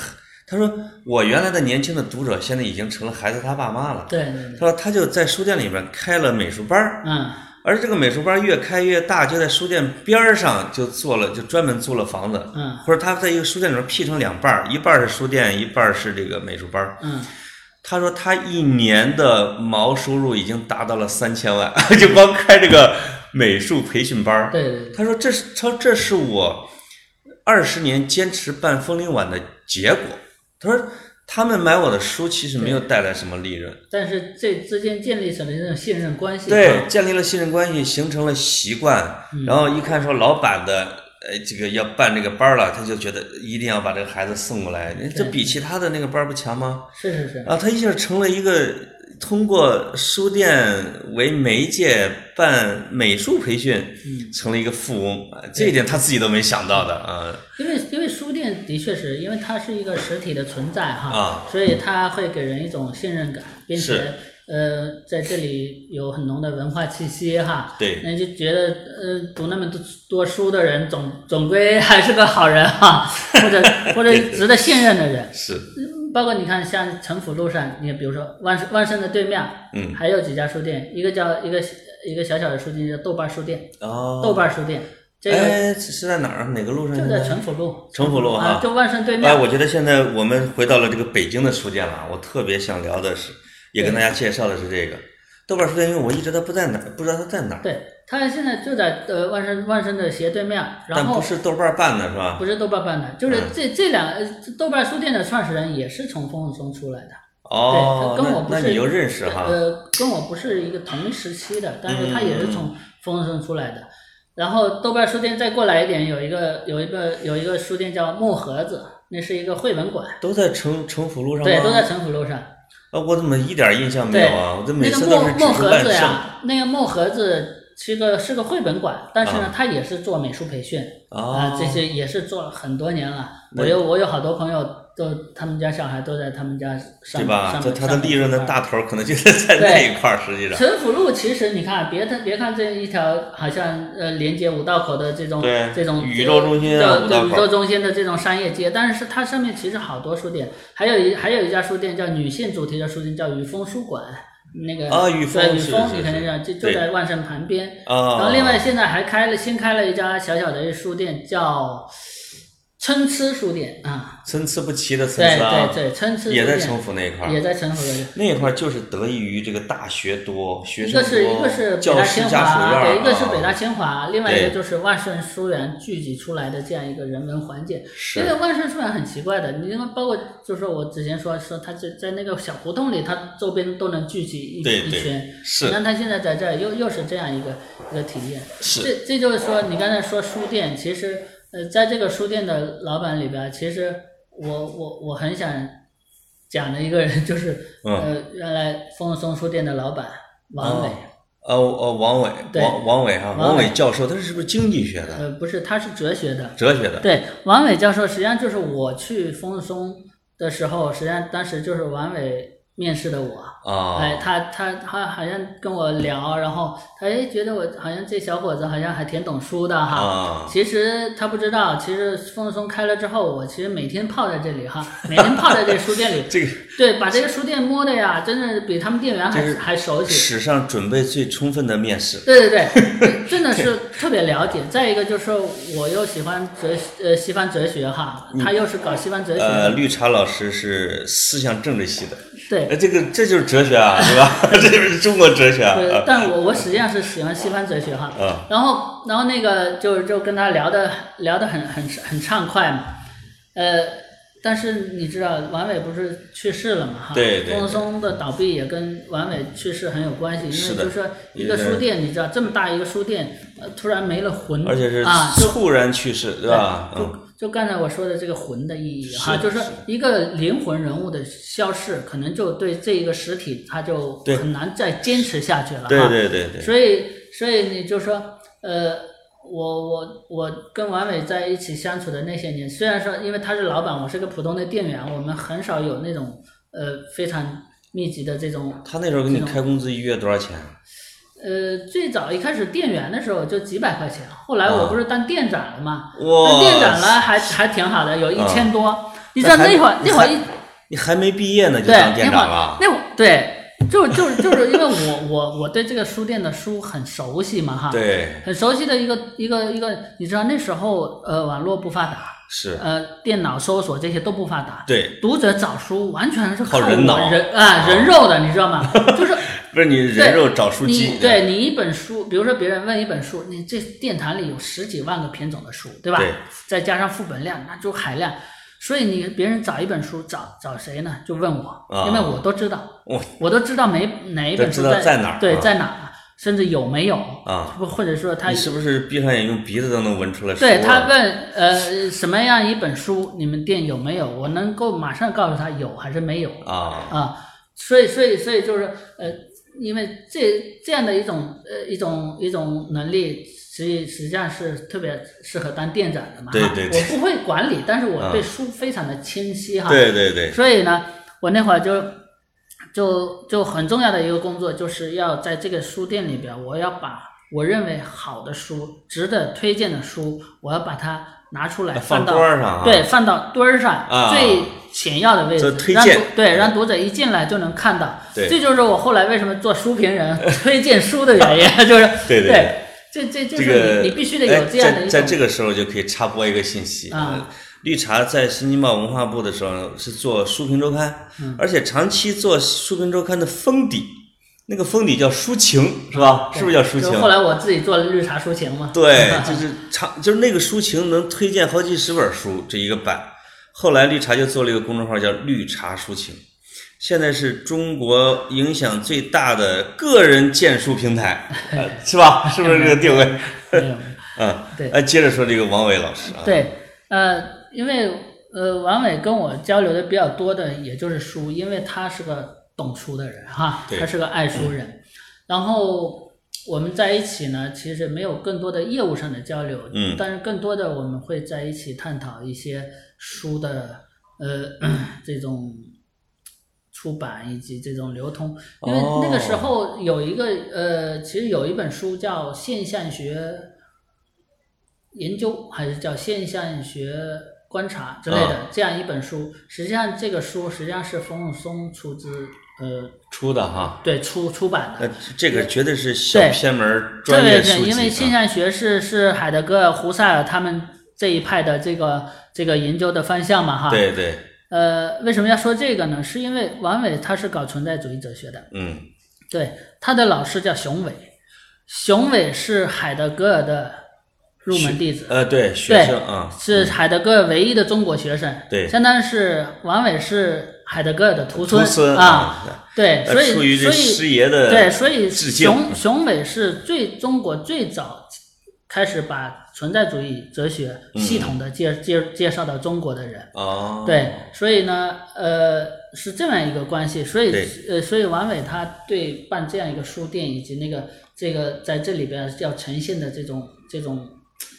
Speaker 1: 他说我原来的年轻的读者现在已经成了孩子他爸妈了。
Speaker 2: 对。
Speaker 1: 他说他就在书店里边开了美术班儿。
Speaker 2: 嗯。
Speaker 1: 而这个美术班越开越大，就在书店边儿上就做了，就专门租了房子。
Speaker 2: 嗯。
Speaker 1: 或者他在一个书店里面劈成两半儿，一半是书店，一半是这个美术班。
Speaker 2: 嗯。
Speaker 1: 他说他一年的毛收入已经达到了三千万，就光开这个美术培训班。
Speaker 2: 对。
Speaker 1: 他说这是他说这是我二十年坚持办风铃晚的结果。他说。他们买我的书，其实没有带来什么利润，
Speaker 2: 但是这之间建立起了这种信任关系。
Speaker 1: 对，建立了信任关系，形成了习惯。然后一看说老板的，呃，这个要办这个班了，他就觉得一定要把这个孩子送过来。这比其他的那个班不强吗？
Speaker 2: 是是是。
Speaker 1: 啊，他一下成了一个。通过书店为媒介办美术培训，成了一个富翁啊！这一点他自己都没想到的啊。
Speaker 2: 因为因为书店的确是因为它是一个实体的存在哈，
Speaker 1: 啊，
Speaker 2: 所以它会给人一种信任感，并且呃在这里有很浓的文化气息哈。
Speaker 1: 对，
Speaker 2: 那就觉得呃读那么多多书的人总总归还是个好人哈，或者 或者值得信任的人
Speaker 1: 是。
Speaker 2: 包括你看，像城府路上，你比如说万万盛的对面，
Speaker 1: 嗯，
Speaker 2: 还有几家书店，一个叫一个一个小小的书店叫豆瓣书店，
Speaker 1: 哦，
Speaker 2: 豆瓣书店，这
Speaker 1: 个是在哪儿？哪个路上？
Speaker 2: 就在城府路，
Speaker 1: 城府路
Speaker 2: 啊，就万盛对面。
Speaker 1: 哎，我觉得现在我们回到了这个北京的书店了，我特别想聊的是，也跟大家介绍的是这个豆瓣书店，因为我一直都不在哪儿，不知道它在哪儿。
Speaker 2: 对。他现在就在呃万盛万盛的斜对面，然后
Speaker 1: 不是豆瓣办的是吧？
Speaker 2: 不是豆瓣办的，就是这这两豆瓣书店的创始人也是从丰松出来的。
Speaker 1: 哦，
Speaker 2: 对，跟我不是，
Speaker 1: 那你又认识哈？
Speaker 2: 呃，跟我不是一个同一时期的，但是他也是从丰松出来的。然后豆瓣书店再过来一点，有一个有一个有一个书店叫木盒子，那是一个绘本馆。
Speaker 1: 都在城城府路上
Speaker 2: 对，都在城府路上。
Speaker 1: 啊，我怎么一点印象没有啊？我这每次
Speaker 2: 都
Speaker 1: 是
Speaker 2: 木盒子呀，那个木盒子。是个是个绘本馆，但是呢，他也是做美术培训啊，这些也是做了很多年了。我有我有好多朋友都，他们家小孩都在他们家上
Speaker 1: 对吧？
Speaker 2: 这
Speaker 1: 他的利润的大头可能就是在那一块儿，实际上。
Speaker 2: 陈府路其实你看，别看别看这一条好像呃连接五道口的这种这种
Speaker 1: 宇宙中心啊，
Speaker 2: 宇宙中心的这种商业街，但是它上面其实好多书店，还有一还有一家书店叫女性主题的书店，叫雨枫书馆。那个
Speaker 1: 啊，雨
Speaker 2: 风，雨
Speaker 1: 风，
Speaker 2: 你肯定知道，就就在万盛旁边。
Speaker 1: 啊，
Speaker 2: 然后另外现在还开了新开了一家小小的书店，叫。参差书店啊，
Speaker 1: 参差不齐的参差
Speaker 2: 啊，对对对，参差
Speaker 1: 也在城府那一块儿，
Speaker 2: 也在城府
Speaker 1: 那那块儿就是得益于这个大学多，学
Speaker 2: 生多，一个是一个是北大清华，
Speaker 1: 对，
Speaker 2: 一个是北大清华，另外一个就是万盛书园聚集出来的这样一个人文环境。
Speaker 1: 是。
Speaker 2: 因为万盛书园很奇怪的，你包括就是说我之前说说它在在那个小胡同里，它周边都能聚集一一圈。
Speaker 1: 是。
Speaker 2: 你看它现在在这儿又又是这样一个一个体验。
Speaker 1: 是。
Speaker 2: 这这就是说，你刚才说书店，其实。呃，在这个书店的老板里边，其实我我我很想讲的一个人就是，呃，原来丰松书店的老板王伟。
Speaker 1: 呃呃，王伟，王王伟啊，王伟教授，他是不是经济学的？
Speaker 2: 呃，不是，他是哲学的。
Speaker 1: 哲学的。
Speaker 2: 对，王伟教授实际上就是我去丰松的时候，实际上当时就是王伟。面试的我，哎，他他他好像跟我聊，然后他哎觉得我好像这小伙子好像还挺懂书的哈。其实他不知道，其实风松开了之后，我其实每天泡在这里哈，每天泡在这书店里。
Speaker 1: 这个
Speaker 2: 对，把这个书店摸的呀，真的比他们店员还还熟悉。
Speaker 1: 史上准备最充分的面试。
Speaker 2: 对对对，真的是特别了解。再一个就是我又喜欢哲呃西方哲学哈，他又是搞西方哲学。
Speaker 1: 呃，绿茶老师是思想政治系的。
Speaker 2: 对，
Speaker 1: 这个这就是哲学啊，对吧？这就是中国哲学啊。
Speaker 2: 对，但我我实际上是喜欢西方哲学哈。
Speaker 1: 嗯。
Speaker 2: 然后，然后那个就就跟他聊的聊的很很很畅快嘛。呃，但是你知道王伟不是去世了嘛？哈。
Speaker 1: 对对。
Speaker 2: 丰松的倒闭也跟王伟去世很有关系，因为就是说一个书店，你知道这么大一个书店，呃，突然没了魂，
Speaker 1: 而且是猝然去世，对吧？
Speaker 2: 嗯。就刚才我说的这个魂的意义哈，就是说一个灵魂人物的消逝，可能就对这一个实体，他就很难再坚持下去了哈。
Speaker 1: 对对对对。
Speaker 2: 所以所以你就说，呃，我我我跟王伟在一起相处的那些年，虽然说因为他是老板，我是个普通的店员，我们很少有那种呃非常密集的这种。
Speaker 1: 他那时候给你开工资一月多少钱？
Speaker 2: 呃，最早一开始店员的时候就几百块钱，后来我不是当店长了嘛，当店长了还还挺好的，有一千多。你知道那会儿那会儿一
Speaker 1: 你还没毕业呢就当店长
Speaker 2: 了？那会儿对。就就就是因为我我我对这个书店的书很熟悉嘛哈，
Speaker 1: 对，
Speaker 2: 很熟悉的一个一个一个，你知道那时候呃网络不发达，
Speaker 1: 是
Speaker 2: 呃电脑搜索这些都不发达，
Speaker 1: 对，
Speaker 2: 读者找书完全是靠
Speaker 1: 人脑
Speaker 2: 人啊人肉的，你知道吗？就是
Speaker 1: 不是你人肉找书机，
Speaker 2: 对你一本书，比如说别人问一本书，你这殿堂里有十几万个品种的书，对吧？
Speaker 1: 对，
Speaker 2: 再加上副本量，那就海量。所以你别人找一本书找找谁呢？就问我，因为我都知道，我我都知道没哪一本书
Speaker 1: 在哪儿，
Speaker 2: 对，在哪儿，甚至有没有
Speaker 1: 啊？
Speaker 2: 不，或者说他
Speaker 1: 你是不是闭上眼用鼻子都能闻出来？
Speaker 2: 对他问呃什么样一本书你们店有没有？我能够马上告诉他有还是没有
Speaker 1: 啊
Speaker 2: 啊？所以所以所以就是呃，因为这这样的一种呃一种一种能力。实际实际上是特别适合当店长的嘛，
Speaker 1: 对对对，
Speaker 2: 我不会管理，但是我对书非常的清晰哈，
Speaker 1: 对对对，
Speaker 2: 所以呢，我那会儿就就就很重要的一个工作，就是要在这个书店里边，我要把我认为好的书、值得推荐的书，我要把它拿出来
Speaker 1: 放
Speaker 2: 到
Speaker 1: 上，
Speaker 2: 对，放到墩儿上最显要的位置，让对让读者一进来就能看到，
Speaker 1: 这
Speaker 2: 就是我后来为什么做书评人、推荐书的原因，就是
Speaker 1: 对
Speaker 2: 对。这这就是你你必须得有这样的
Speaker 1: 一在在这个时候就可以插播一个信息
Speaker 2: 啊，
Speaker 1: 绿茶在新京报文化部的时候是做书评周刊，而且长期做书评周刊的封底，那个封底叫抒情是吧？是不是叫抒情？
Speaker 2: 后来我自己做了绿茶抒情嘛。
Speaker 1: 对，就是长就是那个抒情能推荐好几十本书这一个版，后来绿茶就做了一个公众号叫绿茶抒情。现在是中国影响最大的个人荐书平台，是吧？是不是这个定位？嗯，
Speaker 2: 对。
Speaker 1: 哎，接着说这个王伟老师啊。
Speaker 2: 对，呃，因为呃，王伟跟我交流的比较多的，也就是书，因为他是个懂书的人哈，他是个爱书人。然后我们在一起呢，其实没有更多的业务上的交流，
Speaker 1: 嗯，
Speaker 2: 但是更多的我们会在一起探讨一些书的呃 这种。出版以及这种流通，因为那个时候有一个呃，其实有一本书叫《现象学研究》，还是叫《现象学观察》之类的这样一本书。实际上，这个书实际上是冯永松出资呃
Speaker 1: 出的哈，
Speaker 2: 对出出版的。
Speaker 1: 这个绝对是小偏门专业书
Speaker 2: 籍。因为现象学是是海德格尔、胡塞尔他们这一派的这个这个研究的方向嘛哈。
Speaker 1: 对对。
Speaker 2: 呃，为什么要说这个呢？是因为王伟他是搞存在主义哲学的，
Speaker 1: 嗯，
Speaker 2: 对，他的老师叫熊伟，熊伟是海德格尔的入门弟子，
Speaker 1: 呃，对，学生啊，
Speaker 2: 是海德格尔唯一的中国学生，
Speaker 1: 对，
Speaker 2: 相当于是王伟是海德格尔的屠
Speaker 1: 村
Speaker 2: 啊，对，所以所以
Speaker 1: 师爷的
Speaker 2: 对，所以熊熊伟是最中国最早开始把。存在主义哲学系统的介介介绍到中国的人哦，对，所以呢，呃，是这样一个关系，所以呃，所以王伟他对办这样一个书店以及那个这个在这里边要呈现的这种这种，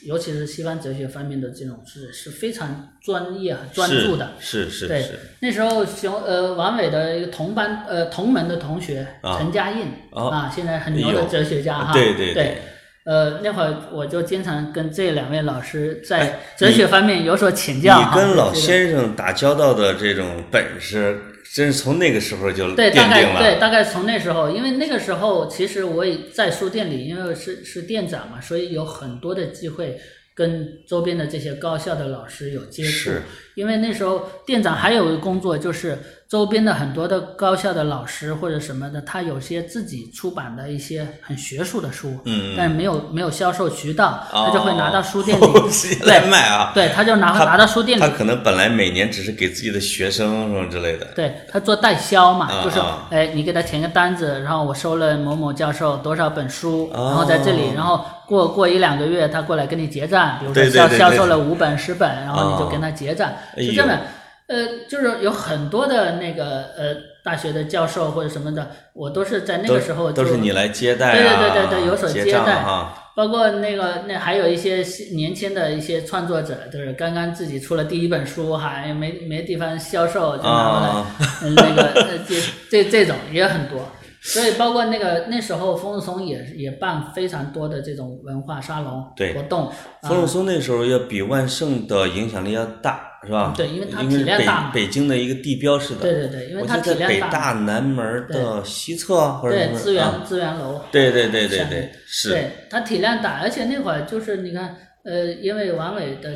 Speaker 2: 尤其是西方哲学方面的这种是是非常专业和专注的，
Speaker 1: 是是
Speaker 2: 对，那时候熊呃王伟的一个同班呃同门的同学陈嘉印啊，现在很牛的哲学家哈，
Speaker 1: 对对。
Speaker 2: 对。呃，那会儿我就经常跟这两位老师在哲学方面有所请教。
Speaker 1: 你跟老先生打交道的这种本事，真是从那个时候就
Speaker 2: 对，大概对，大概从那时候，因为那个时候其实我也在书店里，因为是是店长嘛，所以有很多的机会跟周边的这些高校的老师有接触。因为那时候店长还有一个工作就是。周边的很多的高校的老师或者什么的，他有些自己出版的一些很学术的书，
Speaker 1: 嗯，
Speaker 2: 但是没有没有销售渠道，他就会拿到书店里
Speaker 1: 来卖啊。
Speaker 2: 对，他就拿拿到书店里。
Speaker 1: 他可能本来每年只是给自己的学生什么之类的。
Speaker 2: 对他做代销嘛，就是哎，你给他填个单子，然后我收了某某教授多少本书，然后在这里，然后过过一两个月他过来跟你结账，比如说销销售了五本十本，然后你就跟他结账，是这样的。呃，就是有很多的那个呃大学的教授或者什么的，我都是在那个时候
Speaker 1: 都是你来接待啊，
Speaker 2: 对对对对对，有所接待
Speaker 1: 哈。
Speaker 2: 包括那个那还有一些年轻的一些创作者，就是刚刚自己出了第一本书，还没没地方销售，就拿过来，那个这这这种也很多。所以包括那个那时候，风松也也办非常多的这种文化沙龙活动。
Speaker 1: 风松那时候要比万盛的影响力要大，是吧？
Speaker 2: 对，因为它
Speaker 1: 体
Speaker 2: 量大。
Speaker 1: 北北京的一个地标式的。
Speaker 2: 对对对，因为它体量大。
Speaker 1: 北大南门的西侧或者
Speaker 2: 对资源资源楼。
Speaker 1: 对对对对对，是。
Speaker 2: 对它体量大，而且那会儿就是你看，呃，因为王伟的。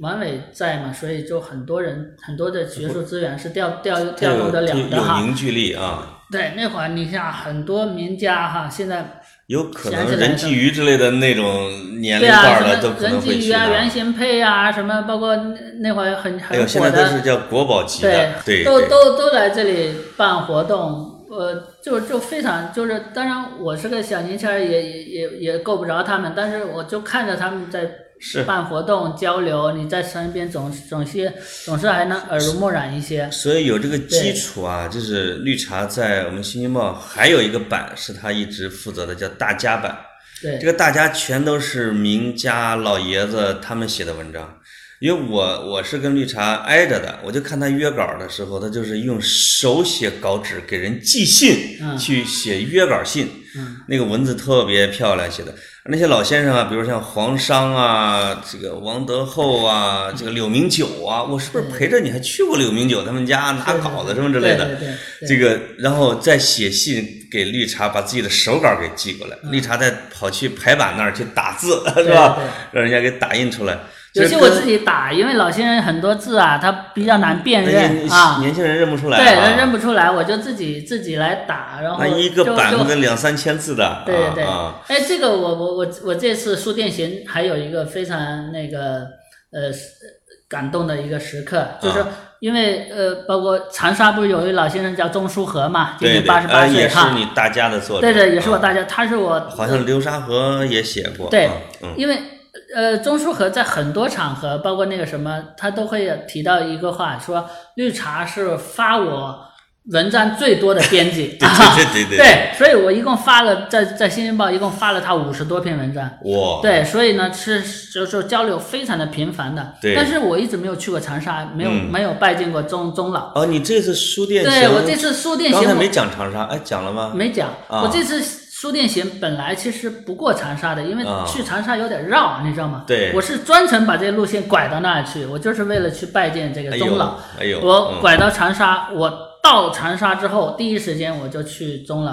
Speaker 2: 王伟在嘛，所以就很多人很多的学术资源是调调调动得了的哈。
Speaker 1: 有凝聚力啊。
Speaker 2: 对，那会儿你像很多名家哈，现在
Speaker 1: 有可能任继余之类的那种年龄段的都可能会去。
Speaker 2: 任继余啊，袁行佩啊，什么包括那会儿很很火的。
Speaker 1: 现在都是叫国宝级的。对，
Speaker 2: 都都都来这里办活动，呃，就就非常就是，当然我是个小年轻儿，也也也也够不着他们，但是我就看着他们在。
Speaker 1: 是
Speaker 2: 办活动交流，你在身边总总是总是还能耳濡目染一些。
Speaker 1: 所以有这个基础啊，就是绿茶在我们《新京报》还有一个版是他一直负责的，叫大家版。
Speaker 2: 对，
Speaker 1: 这个大家全都是名家老爷子他们写的文章。因为我我是跟绿茶挨着的，我就看他约稿的时候，他就是用手写稿纸给人寄信，去写约稿信，那个文字特别漂亮写的。那些老先生啊，比如像黄商啊，这个王德厚啊，这个柳明九啊，我是不是陪着你还去过柳明九他们家拿稿子什么之类的？这个然后再写信给绿茶，把自己的手稿给寄过来，绿茶再跑去排版那儿去打字，是吧？让人家给打印出来。
Speaker 2: 有些我自己打，因为老先生很多字啊，他比较难辨认啊，
Speaker 1: 年轻人认不出来。
Speaker 2: 对，他认不出来，我就自己自己来打，然后
Speaker 1: 一个版子两三千字的。
Speaker 2: 对对对，哎，这个我我我我这次书店行还有一个非常那个呃感动的一个时刻，就是因为呃，包括长沙不是有一位老先生叫钟书和嘛，今年八十八岁
Speaker 1: 哈。也是你大家的作者。
Speaker 2: 对对，也是我大家，他是我。
Speaker 1: 好像流沙河也写过。
Speaker 2: 对，因为。呃，钟书和在很多场合，包括那个什么，他都会提到一个话，说绿茶是发我文章最多的编辑，
Speaker 1: 对对对对，
Speaker 2: 对，所以我一共发了在在《新京报》一共发了他五十多篇文章，
Speaker 1: 哇，
Speaker 2: 对，所以呢是就是交流非常的频繁的，
Speaker 1: 对，
Speaker 2: 但是我一直没有去过长沙，没有没有拜见过钟钟老。
Speaker 1: 哦，你这次书店
Speaker 2: 对我这次书店
Speaker 1: 刚才没讲长沙，哎，讲了吗？
Speaker 2: 没讲，我这次。书店行本来其实不过长沙的，因为去长沙有点绕，你知道吗？
Speaker 1: 对，
Speaker 2: 我是专程把这路线拐到那儿去，我就是为了去拜见这个钟老。
Speaker 1: 哎呦，
Speaker 2: 我拐到长沙，我到长沙之后，第一时间我就去钟老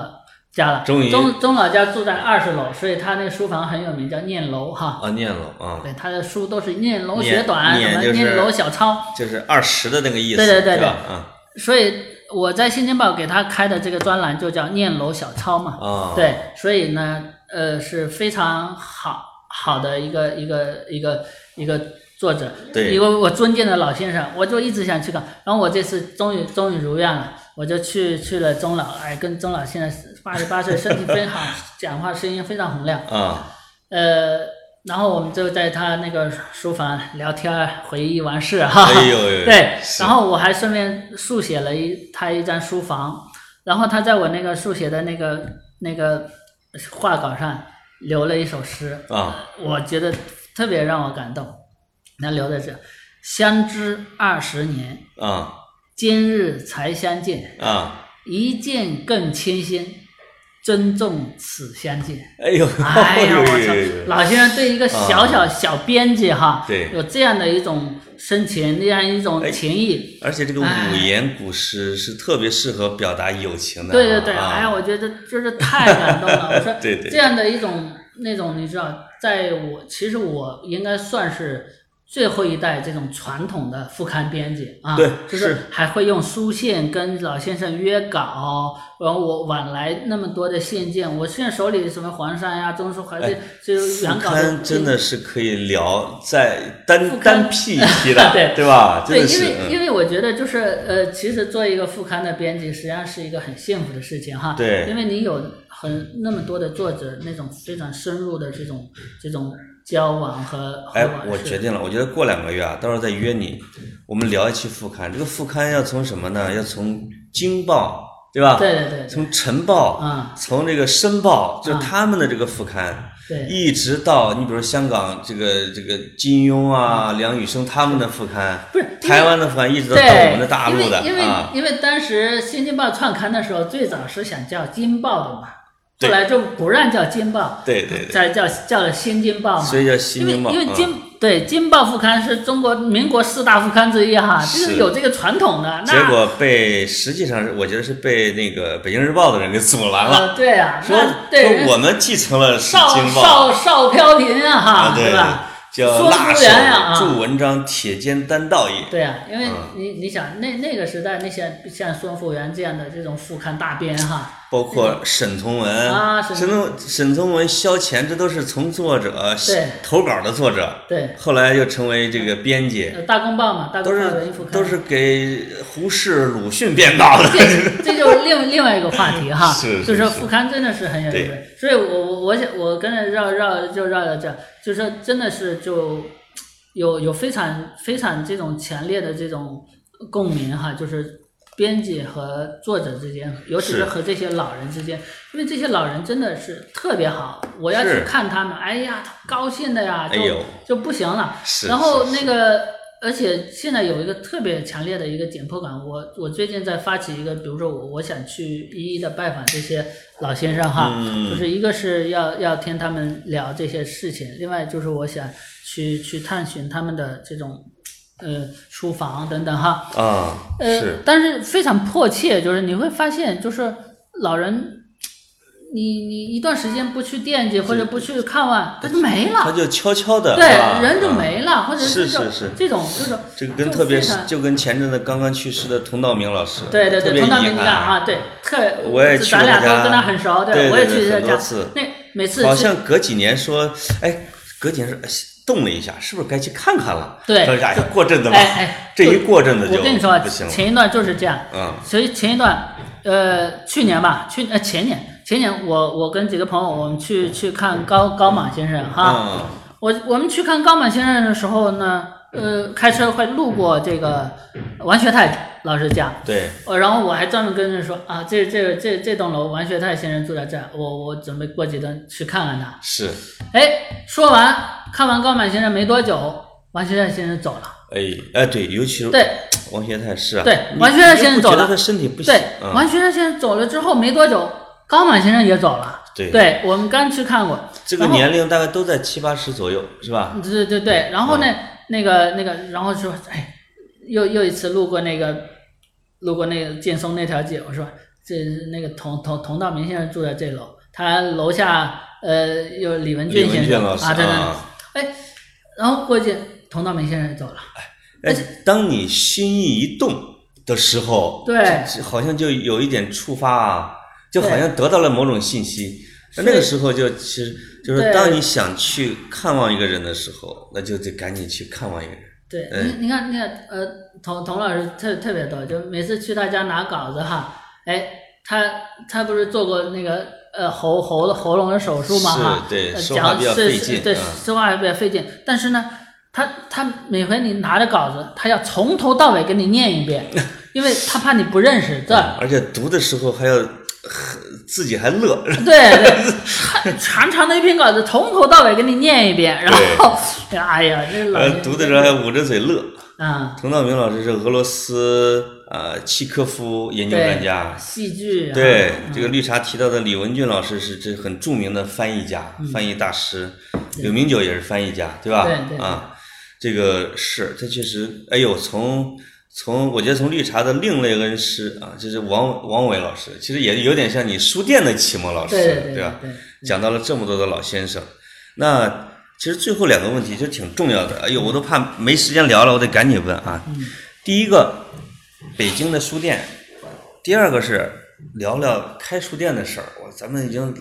Speaker 2: 家了。
Speaker 1: 终于，
Speaker 2: 钟钟老家住在二十楼，所以他那个书房很有名，叫念楼哈。
Speaker 1: 啊，念楼啊。
Speaker 2: 对，他的书都是念楼学短，什么念楼小抄，
Speaker 1: 就是二十的那个意思，
Speaker 2: 对对对对，
Speaker 1: 嗯。
Speaker 2: 所以。我在《新京报》给他开的这个专栏就叫“念楼小抄”嘛，对，所以呢，呃，是非常好好的一个一个一个一个作者，
Speaker 1: 对，
Speaker 2: 一个我尊敬的老先生，我就一直想去看，然后我这次终于终于如愿了，我就去去了钟老，哎，跟钟老现在八十八岁，身体非常好，讲话声音非常洪亮，
Speaker 1: 啊，
Speaker 2: 呃。然后我们就在他那个书房聊天，回忆往事哈。
Speaker 1: 哎呦
Speaker 2: 对，然后我还顺便速写了一他一张书房，然后他在我那个速写的那个那个画稿上留了一首诗
Speaker 1: 啊，
Speaker 2: 我觉得特别让我感动。那留在这“相知二十年
Speaker 1: 啊，
Speaker 2: 今日才相见
Speaker 1: 啊，
Speaker 2: 一见更倾心。”珍重此相见。
Speaker 1: 哎呦，
Speaker 2: 哎呦，我操！老先生对一个小小小编辑哈，
Speaker 1: 对，
Speaker 2: 有这样的一种深情，这样一种情谊。
Speaker 1: 而且这个五言古诗是特别适合表达友情的。
Speaker 2: 对对对，哎呀，我觉得就是太感动了。我说，
Speaker 1: 对对，
Speaker 2: 这样的一种那种，你知道，在我其实我应该算是。最后一代这种传统的副刊编辑啊，
Speaker 1: 对，
Speaker 2: 就是还会用书信跟老先生约稿，然后我往来那么多的信件，我现在手里什么黄山呀、中书怀这这原稿，
Speaker 1: 真的是可以聊在单单辟一批的，
Speaker 2: 对
Speaker 1: 对吧？
Speaker 2: 对，因为因为我觉得就是呃，其实做一个副刊的编辑，实际上是一个很幸福的事情哈。
Speaker 1: 对，
Speaker 2: 因为你有很那么多的作者那种非常深入的这种这种。交往和
Speaker 1: 哎，我决定了，我觉得过两个月啊，到时候再约你，我们聊一期副刊。这个副刊要从什么呢？要从京报，对吧？
Speaker 2: 对对对。
Speaker 1: 从晨报，
Speaker 2: 啊，
Speaker 1: 从这个申报，就他们的这个副刊，
Speaker 2: 对，
Speaker 1: 一直到你比如说香港这个这个金庸啊、梁羽生他们的副刊，
Speaker 2: 不是。
Speaker 1: 台湾的副刊一直到我们的大陆的
Speaker 2: 因为因为因为当时《新京报》创刊的时候，最早是想叫《京报》的嘛。后来就不让叫《金报》，
Speaker 1: 对对，
Speaker 2: 再叫叫了《新京报》嘛。
Speaker 1: 所以叫《新京报》。
Speaker 2: 因为因为京对《金报》副刊是中国民国四大副刊之一哈，就是有这个传统的。
Speaker 1: 结果被实际上是我觉得是被那个《北京日报》的人给阻拦了。
Speaker 2: 对啊，
Speaker 1: 说
Speaker 2: 说
Speaker 1: 我们继承了《京报》。
Speaker 2: 少少飘萍啊哈，
Speaker 1: 对
Speaker 2: 吧？
Speaker 1: 叫辣手著文章，铁肩担道义。
Speaker 2: 对啊，因为你你想那那个时代那些像孙福元这样的这种副刊大编哈。
Speaker 1: 包括沈从文
Speaker 2: 啊，
Speaker 1: 沈从沈从文、萧乾，这都是从作者投稿的作者。
Speaker 2: 对，
Speaker 1: 后来又成为这个编辑。
Speaker 2: 大公报嘛，大公报
Speaker 1: 都是给胡适、鲁迅编稿的。
Speaker 2: 这这就是另另外一个话题哈，
Speaker 1: 是
Speaker 2: 就是副刊真的是很有意思。所以我我我想我跟着绕绕就绕到这，就是说真的是就有有非常非常这种强烈的这种共鸣哈，就是。编辑和作者之间，尤其是和这些老人之间，因为这些老人真的是特别好，我要去看他们，哎呀，高兴的呀，就就不行了。然后那个，而且现在有一个特别强烈的一个紧迫感，我我最近在发起一个，比如说我我想去一一的拜访这些老先生哈，就是一个是要要听他们聊这些事情，另外就是我想去去探寻他们的这种。呃，书房等等哈，
Speaker 1: 啊，
Speaker 2: 呃，但是非常迫切，就是你会发现，就是老人，你你一段时间不去惦记或者不去看望，他就没了，
Speaker 1: 他就悄悄的，
Speaker 2: 对，人就没了，或者
Speaker 1: 是
Speaker 2: 是
Speaker 1: 是
Speaker 2: 这种就是
Speaker 1: 这个跟特别是就跟前阵子刚刚去世的佟道明老师，
Speaker 2: 对对对，佟道明你看啊，对，特
Speaker 1: 我也去
Speaker 2: 咱俩都跟他很熟，
Speaker 1: 对，
Speaker 2: 我也去
Speaker 1: 他
Speaker 2: 家，那每次
Speaker 1: 好像隔几年说，哎，隔几年说。动了一下，是不是该去看看了？
Speaker 2: 对，
Speaker 1: 过阵子
Speaker 2: 了。哎哎，
Speaker 1: 这一过阵子就
Speaker 2: 我跟你说，前一段就是这样。
Speaker 1: 嗯。
Speaker 2: 所以前一段，呃，去年吧，去呃前年，前年我我跟几个朋友，我们去去看高高马先生哈。
Speaker 1: 嗯。
Speaker 2: 我我们去看高马先生的时候呢，呃，开车会路过这个王学泰老师家。
Speaker 1: 对。
Speaker 2: 呃，然后我还专门跟人说啊，这这这这栋楼王学泰先生住在这儿，我我准备过几天去看看他。
Speaker 1: 是。
Speaker 2: 哎，说完。看完高满先生没多久，王学泰先生走了。
Speaker 1: 哎哎，对，尤其是
Speaker 2: 对
Speaker 1: 王学泰是啊，
Speaker 2: 对王学泰先生走了，
Speaker 1: 他身体不行。
Speaker 2: 对，王学泰先生走了之后没多久，高满先生也走了。
Speaker 1: 对，
Speaker 2: 对我们刚去看过。
Speaker 1: 这个年龄大概都在七八十左右，是吧？
Speaker 2: 对对对，然后呢，那个那个，然后说，哎，又又一次路过那个路过那个建松那条街，我说，这那个佟佟佟道明先生住在这楼，他楼下呃有李文俊先生啊，对对。哎，然后过去，佟道明先生走了。
Speaker 1: 哎，当你心意一动的时候，
Speaker 2: 对，
Speaker 1: 好像就有一点触发啊，就好像得到了某种信息。那那个时候就其实就是当你想去看望一个人的时候，那就得赶紧去看望一个人。
Speaker 2: 对，你你看，你看，呃，佟佟老师特特别逗，就每次去他家拿稿子哈，哎，他他不是做过那个。呃，喉喉的喉咙的手术嘛，哈，
Speaker 1: 对，说话比较费劲，
Speaker 2: 对，说话比较费劲。但是呢，他他每回你拿着稿子，他要从头到尾给你念一遍，因为他怕你不认识，对
Speaker 1: 而且读的时候还要自己还乐。
Speaker 2: 对 对，长长的一篇稿子，从头到尾给你念一遍，然后，哎呀，这老
Speaker 1: 读的时候还捂着嘴乐。
Speaker 2: 啊，
Speaker 1: 佟道明老师是俄罗斯呃契科夫研究专家，
Speaker 2: 戏剧。
Speaker 1: 对，这个绿茶提到的李文俊老师是这很著名的翻译家、翻译大师，柳明九也是翻译家，对吧？
Speaker 2: 对
Speaker 1: 对。啊，这个是他确实，哎呦，从从我觉得从绿茶的另类恩师啊，就是王王伟老师，其实也有点像你书店的启蒙老师，
Speaker 2: 对
Speaker 1: 吧？讲到了这么多的老先生，那。其实最后两个问题就挺重要的，哎呦，我都怕没时间聊了，我得赶紧问啊。第一个，北京的书店；第二个是聊聊开书店的事儿。我咱们已经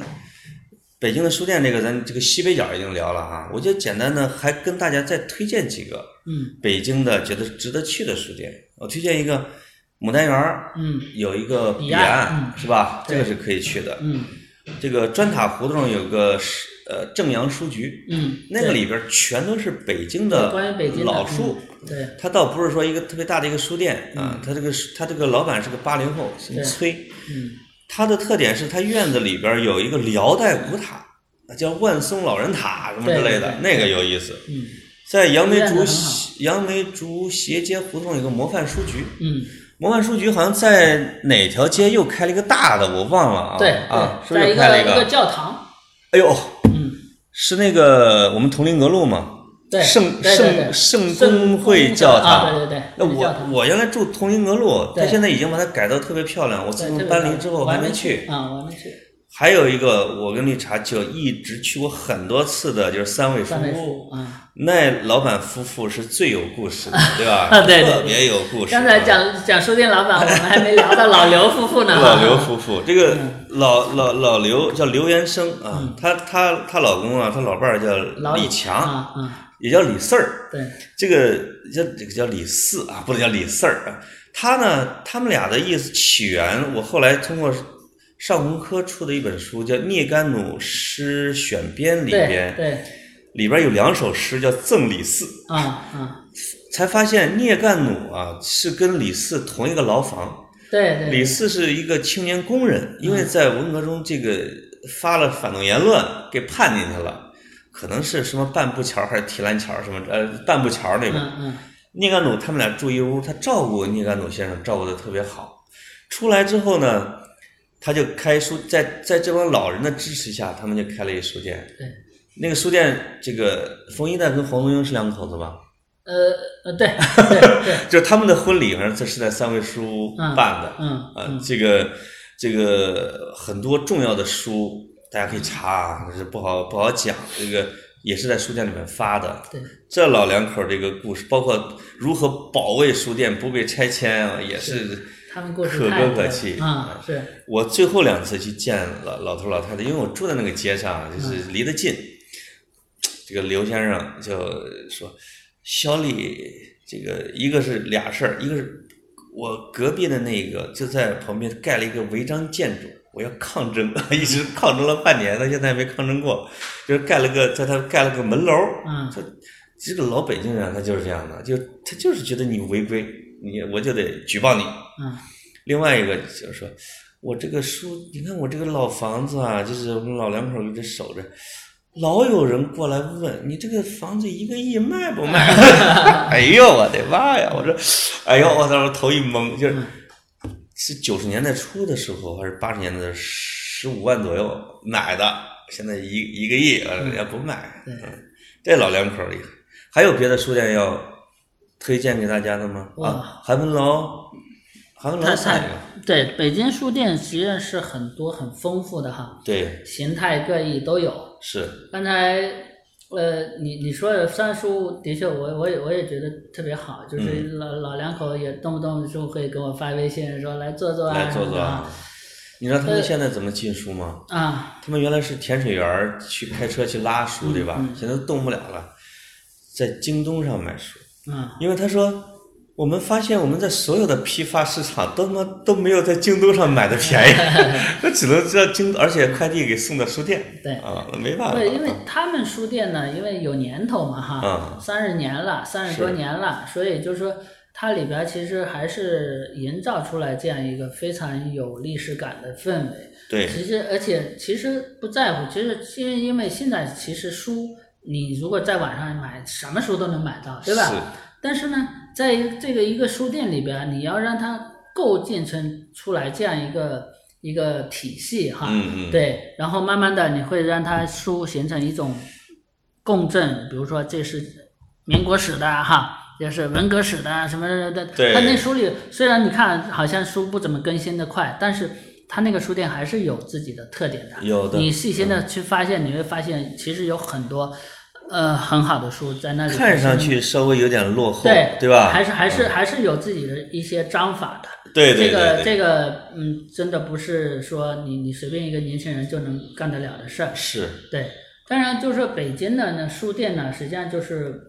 Speaker 1: 北京的书店这个，咱这个西北角已经聊了哈。我就简单的还跟大家再推荐几个，
Speaker 2: 嗯，
Speaker 1: 北京的觉得值得去的书店。我推荐一个牡丹园儿，
Speaker 2: 嗯，
Speaker 1: 有一个彼岸，是吧？这个是可以去的。
Speaker 2: 嗯，
Speaker 1: 这个砖塔胡同有个是。呃，正阳书局，
Speaker 2: 嗯，
Speaker 1: 那个里边全都是北京的老书，
Speaker 2: 对，
Speaker 1: 他倒不是说一个特别大的一个书店啊，它这个它这个老板是个八零后，姓崔，
Speaker 2: 嗯，
Speaker 1: 他的特点是它院子里边有一个辽代古塔，叫万松老人塔什么之类的，那个有意思，
Speaker 2: 嗯，
Speaker 1: 在杨梅竹杨梅竹斜街胡同有个模范书局。
Speaker 2: 嗯。
Speaker 1: 模范书局好像在哪条街又开了一个大的，我忘了啊。
Speaker 2: 对
Speaker 1: 啊，
Speaker 2: 是在
Speaker 1: 开了
Speaker 2: 一个教堂。
Speaker 1: 哎呦，嗯，是那个我们铜陵阁路吗？
Speaker 2: 对，
Speaker 1: 圣
Speaker 2: 圣
Speaker 1: 圣公会教堂。
Speaker 2: 对对对。那
Speaker 1: 我我原来住同心阁路，他现在已经把它改造特别漂亮。我自从搬离之后还
Speaker 2: 没
Speaker 1: 去。
Speaker 2: 啊，我还没去。
Speaker 1: 还有一个，我跟绿茶就一直去过很多次的，就是三味书屋。那老板夫妇是最有故事的，对吧？
Speaker 2: 对，
Speaker 1: 特别有故事。
Speaker 2: 刚才讲讲书店老板，我们还没聊到老刘夫妇呢。
Speaker 1: 老刘夫妇，这个老老老刘叫刘元生啊，他他他老公啊，他老伴儿叫李强，也叫李四儿。
Speaker 2: 对，
Speaker 1: 这个叫这个叫李四啊，不能叫李四儿啊。他呢，他们俩的意思起源，我后来通过。上红科出的一本书叫《聂干弩诗选编》里边，
Speaker 2: 对，
Speaker 1: 里边有两首诗叫《赠李四》
Speaker 2: 啊啊，
Speaker 1: 才发现聂干弩啊是跟李四同一个牢房。
Speaker 2: 对对。
Speaker 1: 李四是一个青年工人，因为在文革中这个发了反动言论，给判进去了，可能是什么半步桥还是提篮桥什么呃半步桥那边。
Speaker 2: 嗯嗯。
Speaker 1: 聂干弩他们俩住一屋，他照顾聂干弩先生照顾的特别好。出来之后呢？他就开书，在在这帮老人的支持下，他们就开了一书店。
Speaker 2: 对，
Speaker 1: 那个书店，这个冯一代跟黄宗英是两口子吧？
Speaker 2: 呃呃，对对对，
Speaker 1: 就他们的婚礼，反正这是在三味书办的。
Speaker 2: 嗯
Speaker 1: 啊，这个这个很多重要的书，大家可以查，是不好不好讲。这个也是在书店里面发的。
Speaker 2: 对，
Speaker 1: 这老两口这个故事，包括如何保卫书店不被拆迁啊，也
Speaker 2: 是。他们可
Speaker 1: 歌可泣
Speaker 2: 啊！是
Speaker 1: 我最后两次去见老老头老太太，因为我住在那个街上，就是离得近。这个刘先生就说：“小李，这个一个是俩事儿，一个是我隔壁的那个就在旁边盖了一个违章建筑，我要抗争，一直抗争了半年，到现在还没抗争过。就是盖了个在他盖了个门楼，
Speaker 2: 嗯，
Speaker 1: 他这个老北京人他就是这样的，就他就是觉得你违规。”你我就得举报你。
Speaker 2: 嗯，
Speaker 1: 另外一个就是说，我这个书，你看我这个老房子啊，就是我们老两口一直守着，老有人过来问你这个房子一个亿卖不卖？哎呦我的妈呀！我说，哎呦我当时头一懵，就是是九十年代初的时候，还是八十年代的十五万左右买的，现在一一个亿，人家不卖。
Speaker 2: 嗯，
Speaker 1: 这老两口厉害。还有别的书店要。推荐给大家的吗？啊，韩文楼，韩文楼
Speaker 2: 太对，北京书店实际上是很多很丰富的哈，
Speaker 1: 对，
Speaker 2: 形态各异都有。
Speaker 1: 是。
Speaker 2: 刚才呃，你你说的三叔的确，我我也我也觉得特别好，就是老老两口也动不动就会给我发微信说来坐坐啊
Speaker 1: 来坐坐啊。你知道他们现在怎么进书吗？
Speaker 2: 啊。
Speaker 1: 他们原来是甜水园去开车去拉书，对吧？现在动不了了，在京东上买书。
Speaker 2: 嗯，
Speaker 1: 因为他说，我们发现我们在所有的批发市场都么都没有在京东上买的便宜，那只能在京，而且快递给送到书店。
Speaker 2: 对
Speaker 1: 啊，没办法。
Speaker 2: 对，因为他们书店呢，因为有年头嘛，哈，三十年了，三十多年了，所以就是说，它里边其实还是营造出来这样一个非常有历史感的氛围。
Speaker 1: 对，
Speaker 2: 其实而且其实不在乎，其实因因为现在其实书。你如果在网上买，什么书都能买到，对吧？但是呢，在这个一个书店里边，你要让它构建成出来这样一个一个体系，哈，
Speaker 1: 嗯
Speaker 2: 嗯，对，然后慢慢的你会让它书形成一种共振，比如说这是民国史的哈，也是文革史的什么的，
Speaker 1: 对，
Speaker 2: 它那书里虽然你看好像书不怎么更新的快，但是他那个书店还是有自己的特点的，
Speaker 1: 有的，
Speaker 2: 你细心的去发现，你会发现其实有很多。呃，很好的书在那里，
Speaker 1: 看上去稍微有点落后，
Speaker 2: 对
Speaker 1: 对吧？
Speaker 2: 还是还是还是有自己的一些章法的。
Speaker 1: 对对
Speaker 2: 对。这个这个，嗯，真的不是说你你随便一个年轻人就能干得了的事儿。
Speaker 1: 是。
Speaker 2: 对，当然就是说北京的那书店呢，实际上就是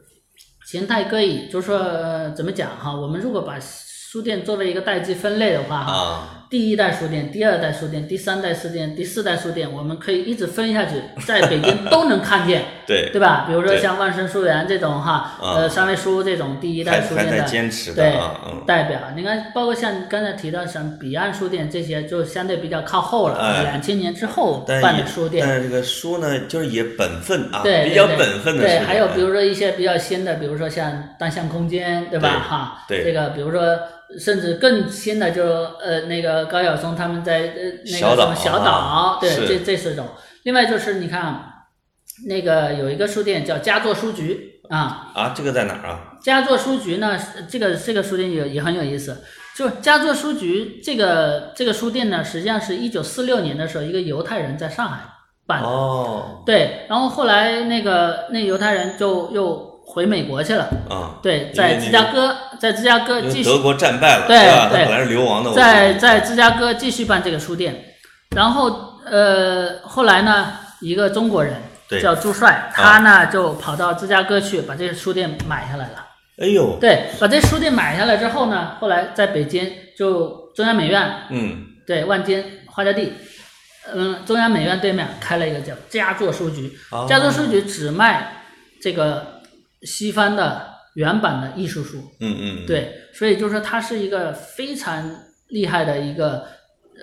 Speaker 2: 形态各异。就是说怎么讲哈？我们如果把书店作为一个代际分类的话哈，第一代书店、第二代书店、第三代书店、第四代书店，我们可以一直分下去，在北京都能看见，
Speaker 1: 对
Speaker 2: 对吧？比如说像万盛书园这种哈，呃，三味书屋这种第一代书店的对代表。你看，包括像刚才提到像彼岸书店这些，就相对比较靠后了，两千年之后办的书店。
Speaker 1: 但是这个书呢，就是也本分啊，
Speaker 2: 比
Speaker 1: 较本分的。
Speaker 2: 对，还有比如说一些比较新的，比如说像单向空间，对吧？哈，这个比如说。甚至更新的，就呃那个高晓松他们在呃那个什么小岛，对，这这四种。另外就是你看，那个有一个书店叫佳作书局啊。
Speaker 1: 啊，这个在哪儿啊？
Speaker 2: 佳作书局呢，这个这个书店也也很有意思。就佳作书局这个这个书店呢，实际上是一九四六年的时候，一个犹太人在上海办的。
Speaker 1: 哦。
Speaker 2: 对，然后后来那个那犹太人就又。回美国去了啊！对，在芝加哥，在芝加哥继续。
Speaker 1: 德国战败了，
Speaker 2: 对
Speaker 1: 对，本来是流亡的。
Speaker 2: 在在芝加哥继续办这个书店，然后呃，后来呢，一个中国人叫朱帅，他呢就跑到芝加哥去，把这个书店买下来了。
Speaker 1: 哎呦！
Speaker 2: 对，把这书店买下来之后呢，后来在北京就中央美院，
Speaker 1: 嗯，
Speaker 2: 对，万金花家地，嗯，中央美院对面开了一个叫佳作书局，佳作书局只卖这个。西方的原版的艺术书，
Speaker 1: 嗯嗯，
Speaker 2: 对，所以就是说它是一个非常厉害的一个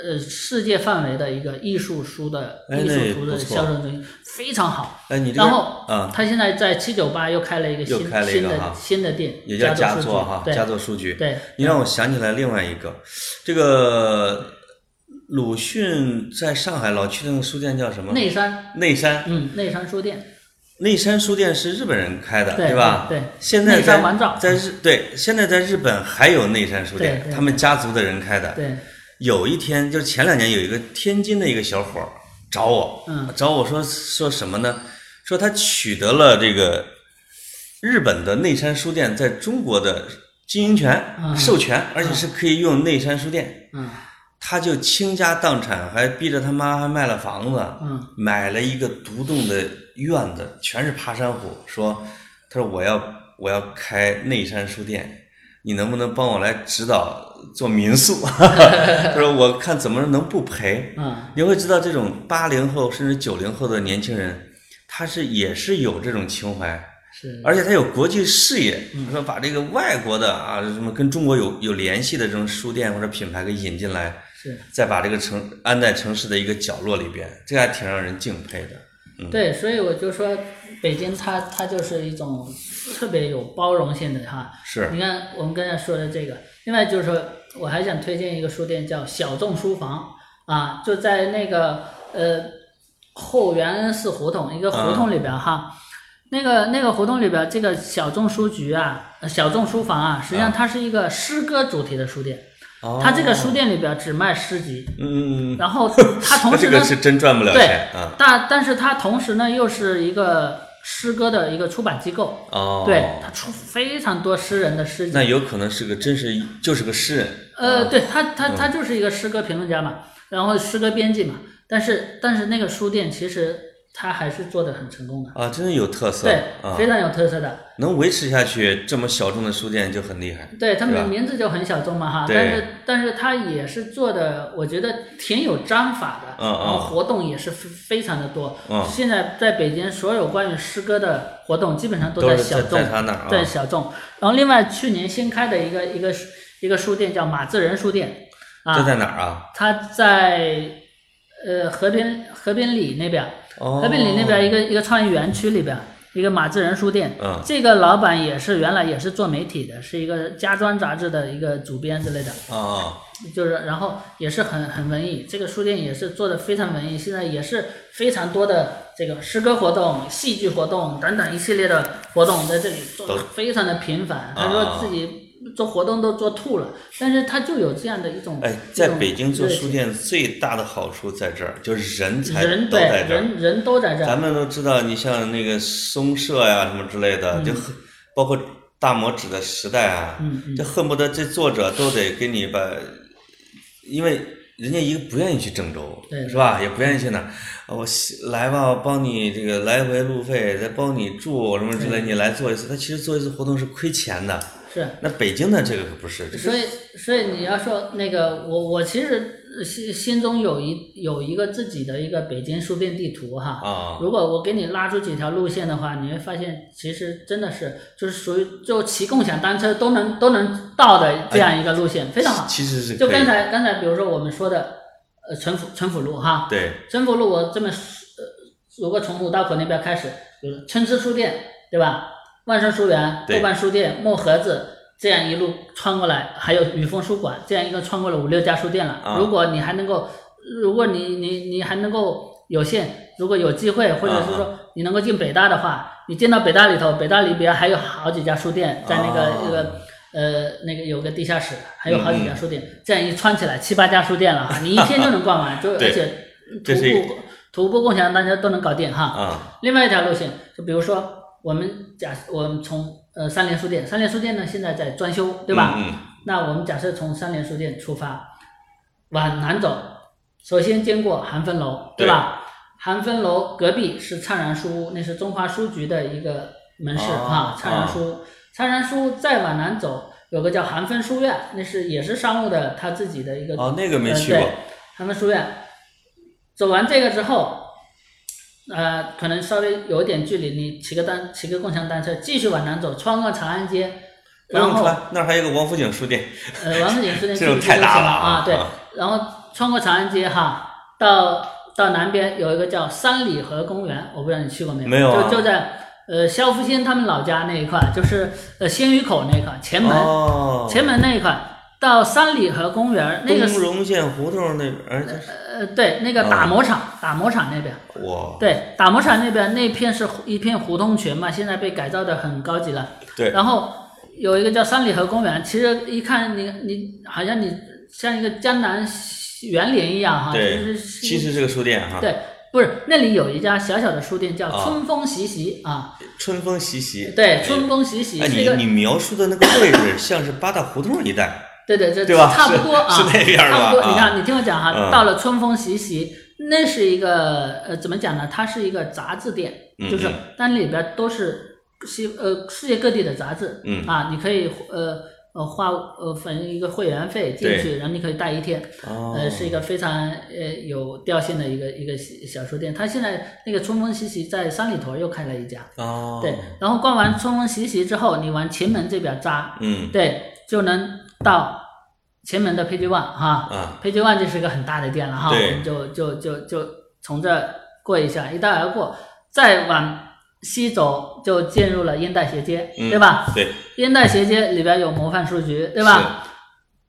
Speaker 2: 呃世界范围的一个艺术书的艺术图的销售中心，非常好。
Speaker 1: 哎，你
Speaker 2: 然后啊，他现在在七九八又开了一个新新的新的店，
Speaker 1: 也叫
Speaker 2: 佳
Speaker 1: 作哈，佳作数据。
Speaker 2: 对，
Speaker 1: 你让我想起来另外一个，这个鲁迅在上海老去那个书店叫什么？
Speaker 2: 内山。
Speaker 1: 内山。
Speaker 2: 嗯，内山书店。
Speaker 1: 内山书店是日本人开的，
Speaker 2: 对
Speaker 1: 吧？
Speaker 2: 对，
Speaker 1: 现在在在日对，现在在日本还有内山书店，他们家族的人开的。
Speaker 2: 对，
Speaker 1: 有一天就是前两年有一个天津的一个小伙儿找我，
Speaker 2: 嗯，
Speaker 1: 找我说说什么呢？说他取得了这个日本的内山书店在中国的经营权授权，而且是可以用内山书店。
Speaker 2: 嗯。
Speaker 1: 他就倾家荡产，还逼着他妈还卖了房子，买了一个独栋的院子，全是爬山虎。说，他说我要我要开内山书店，你能不能帮我来指导做民宿？他说我看怎么能不赔？你会知道这种八零后甚至九零后的年轻人，他是也是有这种情怀，
Speaker 2: 是，
Speaker 1: 而且他有国际视野，说把这个外国的啊什么跟中国有有联系的这种书店或者品牌给引进来。再把这个城安在城市的一个角落里边，这还挺让人敬佩的。嗯，
Speaker 2: 对，所以我就说，北京它它就是一种特别有包容性的哈。
Speaker 1: 是。
Speaker 2: 你看我们刚才说的这个，另外就是说，我还想推荐一个书店，叫小众书房啊，就在那个呃后园恩寺胡同一个胡同里边哈。那个那个胡同里边这个小众书局啊，小众书房啊，实际上它是一个诗歌主题的书店。他这个书店里边只卖诗集，
Speaker 1: 嗯，
Speaker 2: 然后他同时
Speaker 1: 呢，这个是真赚不了钱
Speaker 2: 啊。但但是他同时呢，又是一个诗歌的一个出版机构，
Speaker 1: 哦，
Speaker 2: 对他出非常多诗人的诗集。
Speaker 1: 那有可能是个真是就是个诗人。
Speaker 2: 呃，对他他他就是一个诗歌评论家嘛，然后诗歌编辑嘛。但是但是那个书店其实。他还是做的很成功的
Speaker 1: 啊，真的有特色，
Speaker 2: 对，非常有特色的，
Speaker 1: 能维持下去这么小众的书店就很厉害。
Speaker 2: 对他们名字就很小众嘛哈，但是但是他也是做的，我觉得挺有章法的，
Speaker 1: 然
Speaker 2: 后活动也是非非常的多。现在在北京所有关于诗歌的活动基本上
Speaker 1: 都
Speaker 2: 在小众，
Speaker 1: 在
Speaker 2: 小众。然后另外去年新开的一个一个一个书店叫马自仁书店，啊，
Speaker 1: 这在哪儿啊？
Speaker 2: 他在呃和平和平里那边。和平里那边一个一个创意园区里边，一个马自仁书店，这个老板也是原来也是做媒体的，是一个家装杂志的一个主编之类的，
Speaker 1: 啊，
Speaker 2: 就是然后也是很很文艺，这个书店也是做的非常文艺，现在也是非常多的这个诗歌活动、戏剧活动等等一系列的活动在这里做的非常的频繁，他说自己。做活动都做吐了，但是他就有这样的一种。
Speaker 1: 哎，在北京做书店最大的好处在这儿，就是人才都
Speaker 2: 在
Speaker 1: 这儿，
Speaker 2: 人人都在这儿。
Speaker 1: 咱们都知道，你像那个松社呀什么之类的，就包括大拇指的时代啊，就恨不得这作者都得给你把，因为人家一个不愿意去郑州，是吧？也不愿意去哪，我来吧，我帮你这个来回路费，再帮你住什么之类，你来做一次，他其实做一次活动是亏钱的。
Speaker 2: 是。
Speaker 1: 那北京的这个可不是。
Speaker 2: 所以，所以你要说那个，我我其实心心中有一有一个自己的一个北京书店地图哈。
Speaker 1: 啊。
Speaker 2: 如果我给你拉出几条路线的话，你会发现其实真的是就是属于就骑共享单车都能都能到的这样一个路线，非常好。
Speaker 1: 其实是。
Speaker 2: 就刚才刚才比如说我们说的呃陈府陈府路哈。
Speaker 1: 对。
Speaker 2: 陈府路我这么呃，如果从五道口那边开始，比如春之书店，对吧？万盛书园、豆瓣书店、木盒子，这样一路穿过来，还有雨枫书馆，这样一个穿过了五六家书店了。如果你还能够，如果你你你还能够有幸，如果有机会，或者是说你能够进北大的话，你进到北大里头，北大里边还有好几家书店，在那个那个呃那个有个地下室，还有好几家书店，这样一穿起来七八家书店了哈，你一天就能逛完，就而且徒步徒步共享大家都能搞定哈。另外一条路线，就比如说。我们假我们从呃三联书店，三联书店呢现在在装修，对吧？
Speaker 1: 嗯。
Speaker 2: 那我们假设从三联书店出发，往南走，首先经过韩芬楼，对吧？韩芬楼隔壁是灿然书屋，那是中华书局的一个门市啊。灿然书，灿然书再往南走，有个叫韩芬书院，那是也是商务的，他自己的一个。
Speaker 1: 哦，那个没去过。
Speaker 2: 韩芬书院，走完这个之后。呃，可能稍微有一点距离，你骑个单，骑个共享单车，继续往南走，穿过长安街，然后
Speaker 1: 那儿还有个王府井书店。
Speaker 2: 呃，王府井书店
Speaker 1: 这种太大了
Speaker 2: 啊！对，然后穿过长安街哈，到到南边有一个叫三里河公园，我不知道你去过没有？
Speaker 1: 没有
Speaker 2: 就就在呃肖复兴他们老家那一块，就是呃鲜鱼口那一块，前门前门那一块。到三里河公园那个
Speaker 1: 东荣县胡同那边，
Speaker 2: 呃，对，那个打磨厂，打磨厂那边，
Speaker 1: 哇，
Speaker 2: 对，打磨厂那边那片是一片胡同群嘛，现在被改造的很高级了。
Speaker 1: 对，
Speaker 2: 然后有一个叫三里河公园，其实一看你你好像你像一个江南园林一样哈，
Speaker 1: 对，其实是个书店哈。
Speaker 2: 对，不是那里有一家小小的书店叫春风习习啊，
Speaker 1: 春风习习，
Speaker 2: 对，春风习习。
Speaker 1: 哎，你你描述的那个位置 像是八大胡同一带。
Speaker 2: 对对对，差不多啊，差不多。你看，你听我讲哈，到了春风习习，那是一个呃，怎么讲呢？它是一个杂志店，就是但里边都是西呃世界各地的杂志，啊，你可以呃呃花呃反正一个会员费进去，然后你可以待一天，呃，是一个非常呃有调性的一个一个小书店。它现在那个春风习习在三里屯又开了一家，对，然后逛完春风习习之后，你往前门这边扎，
Speaker 1: 嗯，
Speaker 2: 对，就能。到前门的 PG One 哈，PG One 就是一个很大的店了哈，我们就就就就从这过一下，一带而过，再往西走就进入了烟袋斜街，对吧？
Speaker 1: 对，
Speaker 2: 烟袋斜街里边有模范书局，对吧？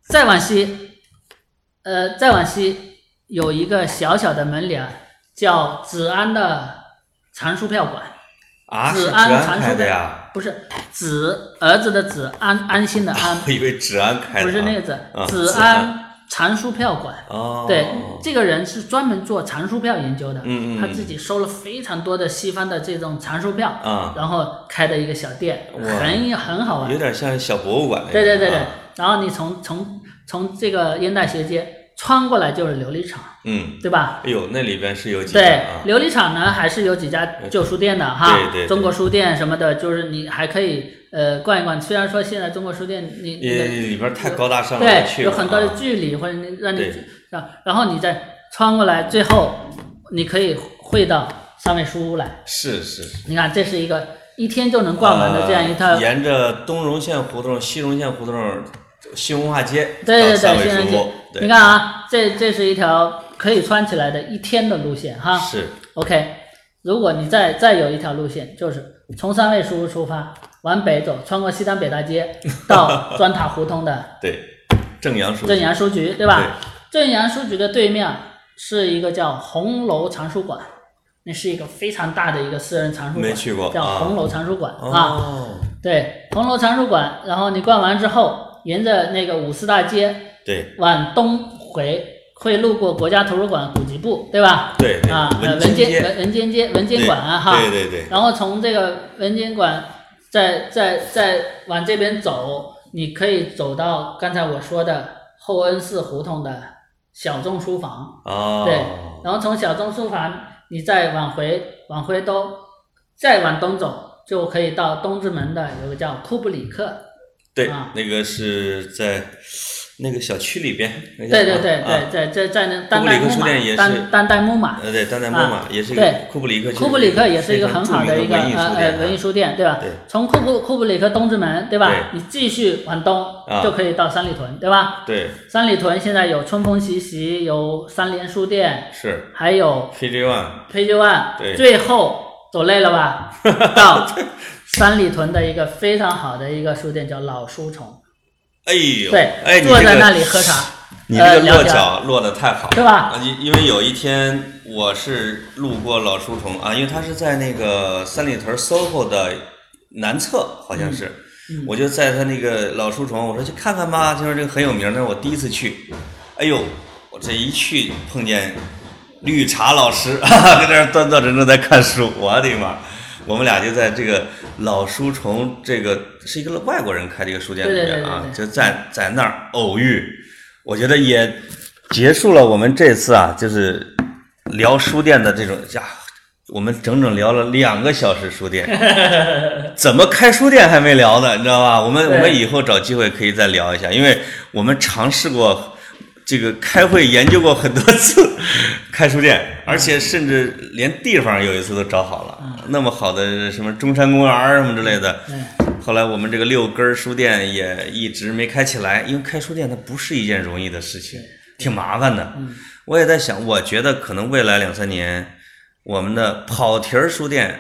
Speaker 2: 再往西，呃，再往西有一个小小的门脸，叫子安的藏书票馆。
Speaker 1: 啊，
Speaker 2: 子安
Speaker 1: 藏书的
Speaker 2: 不是子儿子的子安安心的安，
Speaker 1: 我以为子安开的，
Speaker 2: 不是那个字，子安。藏书票馆。
Speaker 1: 哦，
Speaker 2: 对，这个人是专门做藏书票研究的，
Speaker 1: 嗯
Speaker 2: 嗯，他自己收了非常多的西方的这种藏书票，啊，然后开的一个小店，很很好玩，
Speaker 1: 有点像小博物馆
Speaker 2: 对对对对，然后你从从从这个烟袋斜街。穿过来就是琉璃厂，
Speaker 1: 嗯，
Speaker 2: 对吧？
Speaker 1: 哎呦，那里边是有几
Speaker 2: 对琉璃厂呢，还是有几家旧书店的哈，
Speaker 1: 对对，
Speaker 2: 中国书店什么的，就是你还可以呃逛一逛。虽然说现在中国书店你你
Speaker 1: 里边太高大上了，
Speaker 2: 对，有很多的距离或者你让你让，然后你再穿过来，最后你可以汇到三味书屋来。
Speaker 1: 是是是，
Speaker 2: 你看这是一个一天就能逛完的这样一套，
Speaker 1: 沿着东荣县胡同、西荣县胡同。新文化街，
Speaker 2: 对对对，新文化街，你看啊，这这是一条可以穿起来的一天的路线哈。
Speaker 1: 是
Speaker 2: ，OK。如果你再再有一条路线，就是从三味书屋出发，往北走，穿过西单北大街，到砖塔胡同的
Speaker 1: 对正阳书
Speaker 2: 正阳书局，对吧？正阳书局的对面是一个叫红楼藏书馆，那是一个非常大的一个私人藏书馆，
Speaker 1: 没去过，
Speaker 2: 叫红楼藏书馆啊。对，红楼藏书馆，然后你逛完之后。沿着那个五四大街，
Speaker 1: 对，
Speaker 2: 往东回会路过国家图书馆古籍部，对吧？
Speaker 1: 对，
Speaker 2: 啊，文间文文间街文间馆啊，哈，
Speaker 1: 对对对。
Speaker 2: 然后从这个文间馆再再再往这边走，你可以走到刚才我说的后恩寺胡同的小众书房。
Speaker 1: 哦。
Speaker 2: 对，然后从小众书房你再往回往回兜，再往东走，就可以到东直门的有个叫库布里克。
Speaker 1: 对，那个是在。那个小区里边，对
Speaker 2: 对对对，在在在那丹代木马，当当代木马，
Speaker 1: 呃对，丹代木马也是一个库布里克，
Speaker 2: 库布里克也是一个很好的一个呃呃文艺书店，对吧？对。从库布库布里克东直门，对吧？你继续往东就可以到三里屯，对吧？
Speaker 1: 对，
Speaker 2: 三里屯现在有春风习习，有三联书店，
Speaker 1: 是，
Speaker 2: 还有
Speaker 1: KJ One，KJ
Speaker 2: One，
Speaker 1: 对，
Speaker 2: 最后走累了吧？到三里屯的一个非常好的一个书店叫老书虫。
Speaker 1: 哎呦，
Speaker 2: 对，
Speaker 1: 哎，
Speaker 2: 坐在那里喝茶，
Speaker 1: 你这个落脚落得太好了，
Speaker 2: 对吧？
Speaker 1: 因因为有一天我是路过老书虫啊，因为它是在那个三里屯 SOHO 的南侧，好像是，我就在他那个老书虫，我说去看看吧，听说这个很有名，那是我第一次去，哎呦，我这一去碰见绿茶老师，跟那儿端坐着正在看书，我的妈！我们俩就在这个老书虫，这个是一个外国人开的一个书店里面啊，就在在那儿偶遇，我觉得也结束了我们这次啊，就是聊书店的这种呀，我们整整聊了两个小时书店，怎么开书店还没聊呢，你知道吧？我们我们以后找机会可以再聊一下，因为我们尝试过。这个开会研究过很多次 开书店，而且甚至连地方有一次都找好了，那么好的什么中山公园什么之类的。后来我们这个六根书店也一直没开起来，因为开书店它不是一件容易的事情，挺麻烦的。我也在想，我觉得可能未来两三年，我们的跑题儿书店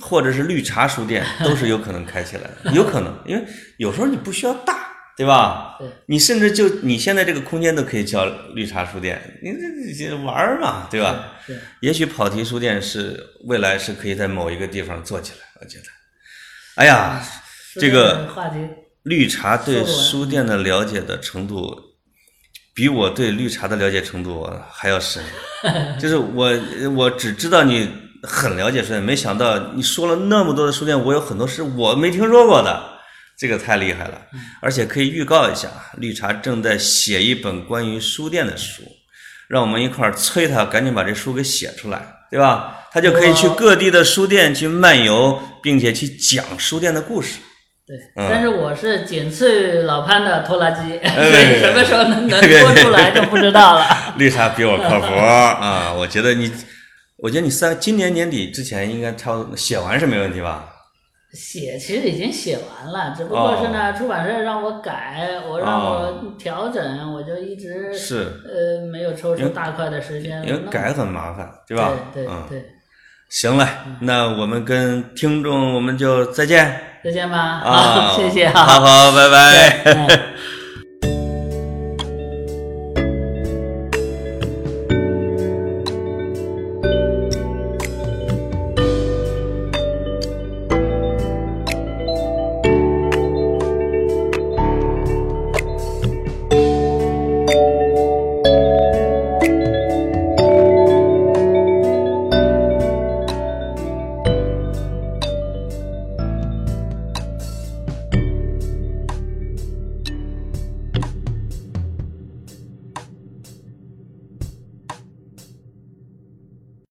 Speaker 1: 或者是绿茶书店 都是有可能开起来的，有可能，因为有时候你不需要大。对吧？
Speaker 2: 对，
Speaker 1: 你甚至就你现在这个空间都可以叫绿茶书店，你这这玩儿嘛，对吧？
Speaker 2: 对，
Speaker 1: 也许跑题书店是未来是可以在某一个地方做起来，我觉得。哎呀，这个绿茶对书店的了解的程度，比我对绿茶的了解程度还要深。就是我我只知道你很了解书店，没想到你说了那么多的书店，我有很多是我没听说过的。这个太厉害了，而且可以预告一下，绿茶正在写一本关于书店的书，让我们一块儿催他赶紧把这书给写出来，对吧？他就可以去各地的书店去漫游，并且去讲书店的故事。
Speaker 2: 对，但是我是仅次于老潘的拖拉机，所以什么时候能 能拖出来就不知道了。
Speaker 1: 绿茶比我靠谱啊！我觉得你，我觉得你三今年年底之前应该差不多写完是没问题吧？
Speaker 2: 写其实已经写完了，只不过是呢，出版社让我改，我让我调整，我就一直
Speaker 1: 是
Speaker 2: 呃没有抽出大块的时间。
Speaker 1: 因为改很麻烦，对吧？
Speaker 2: 对对对。
Speaker 1: 行了，那我们跟听众我们就再见。
Speaker 2: 再见吧。啊，谢谢哈。
Speaker 1: 好好，拜拜。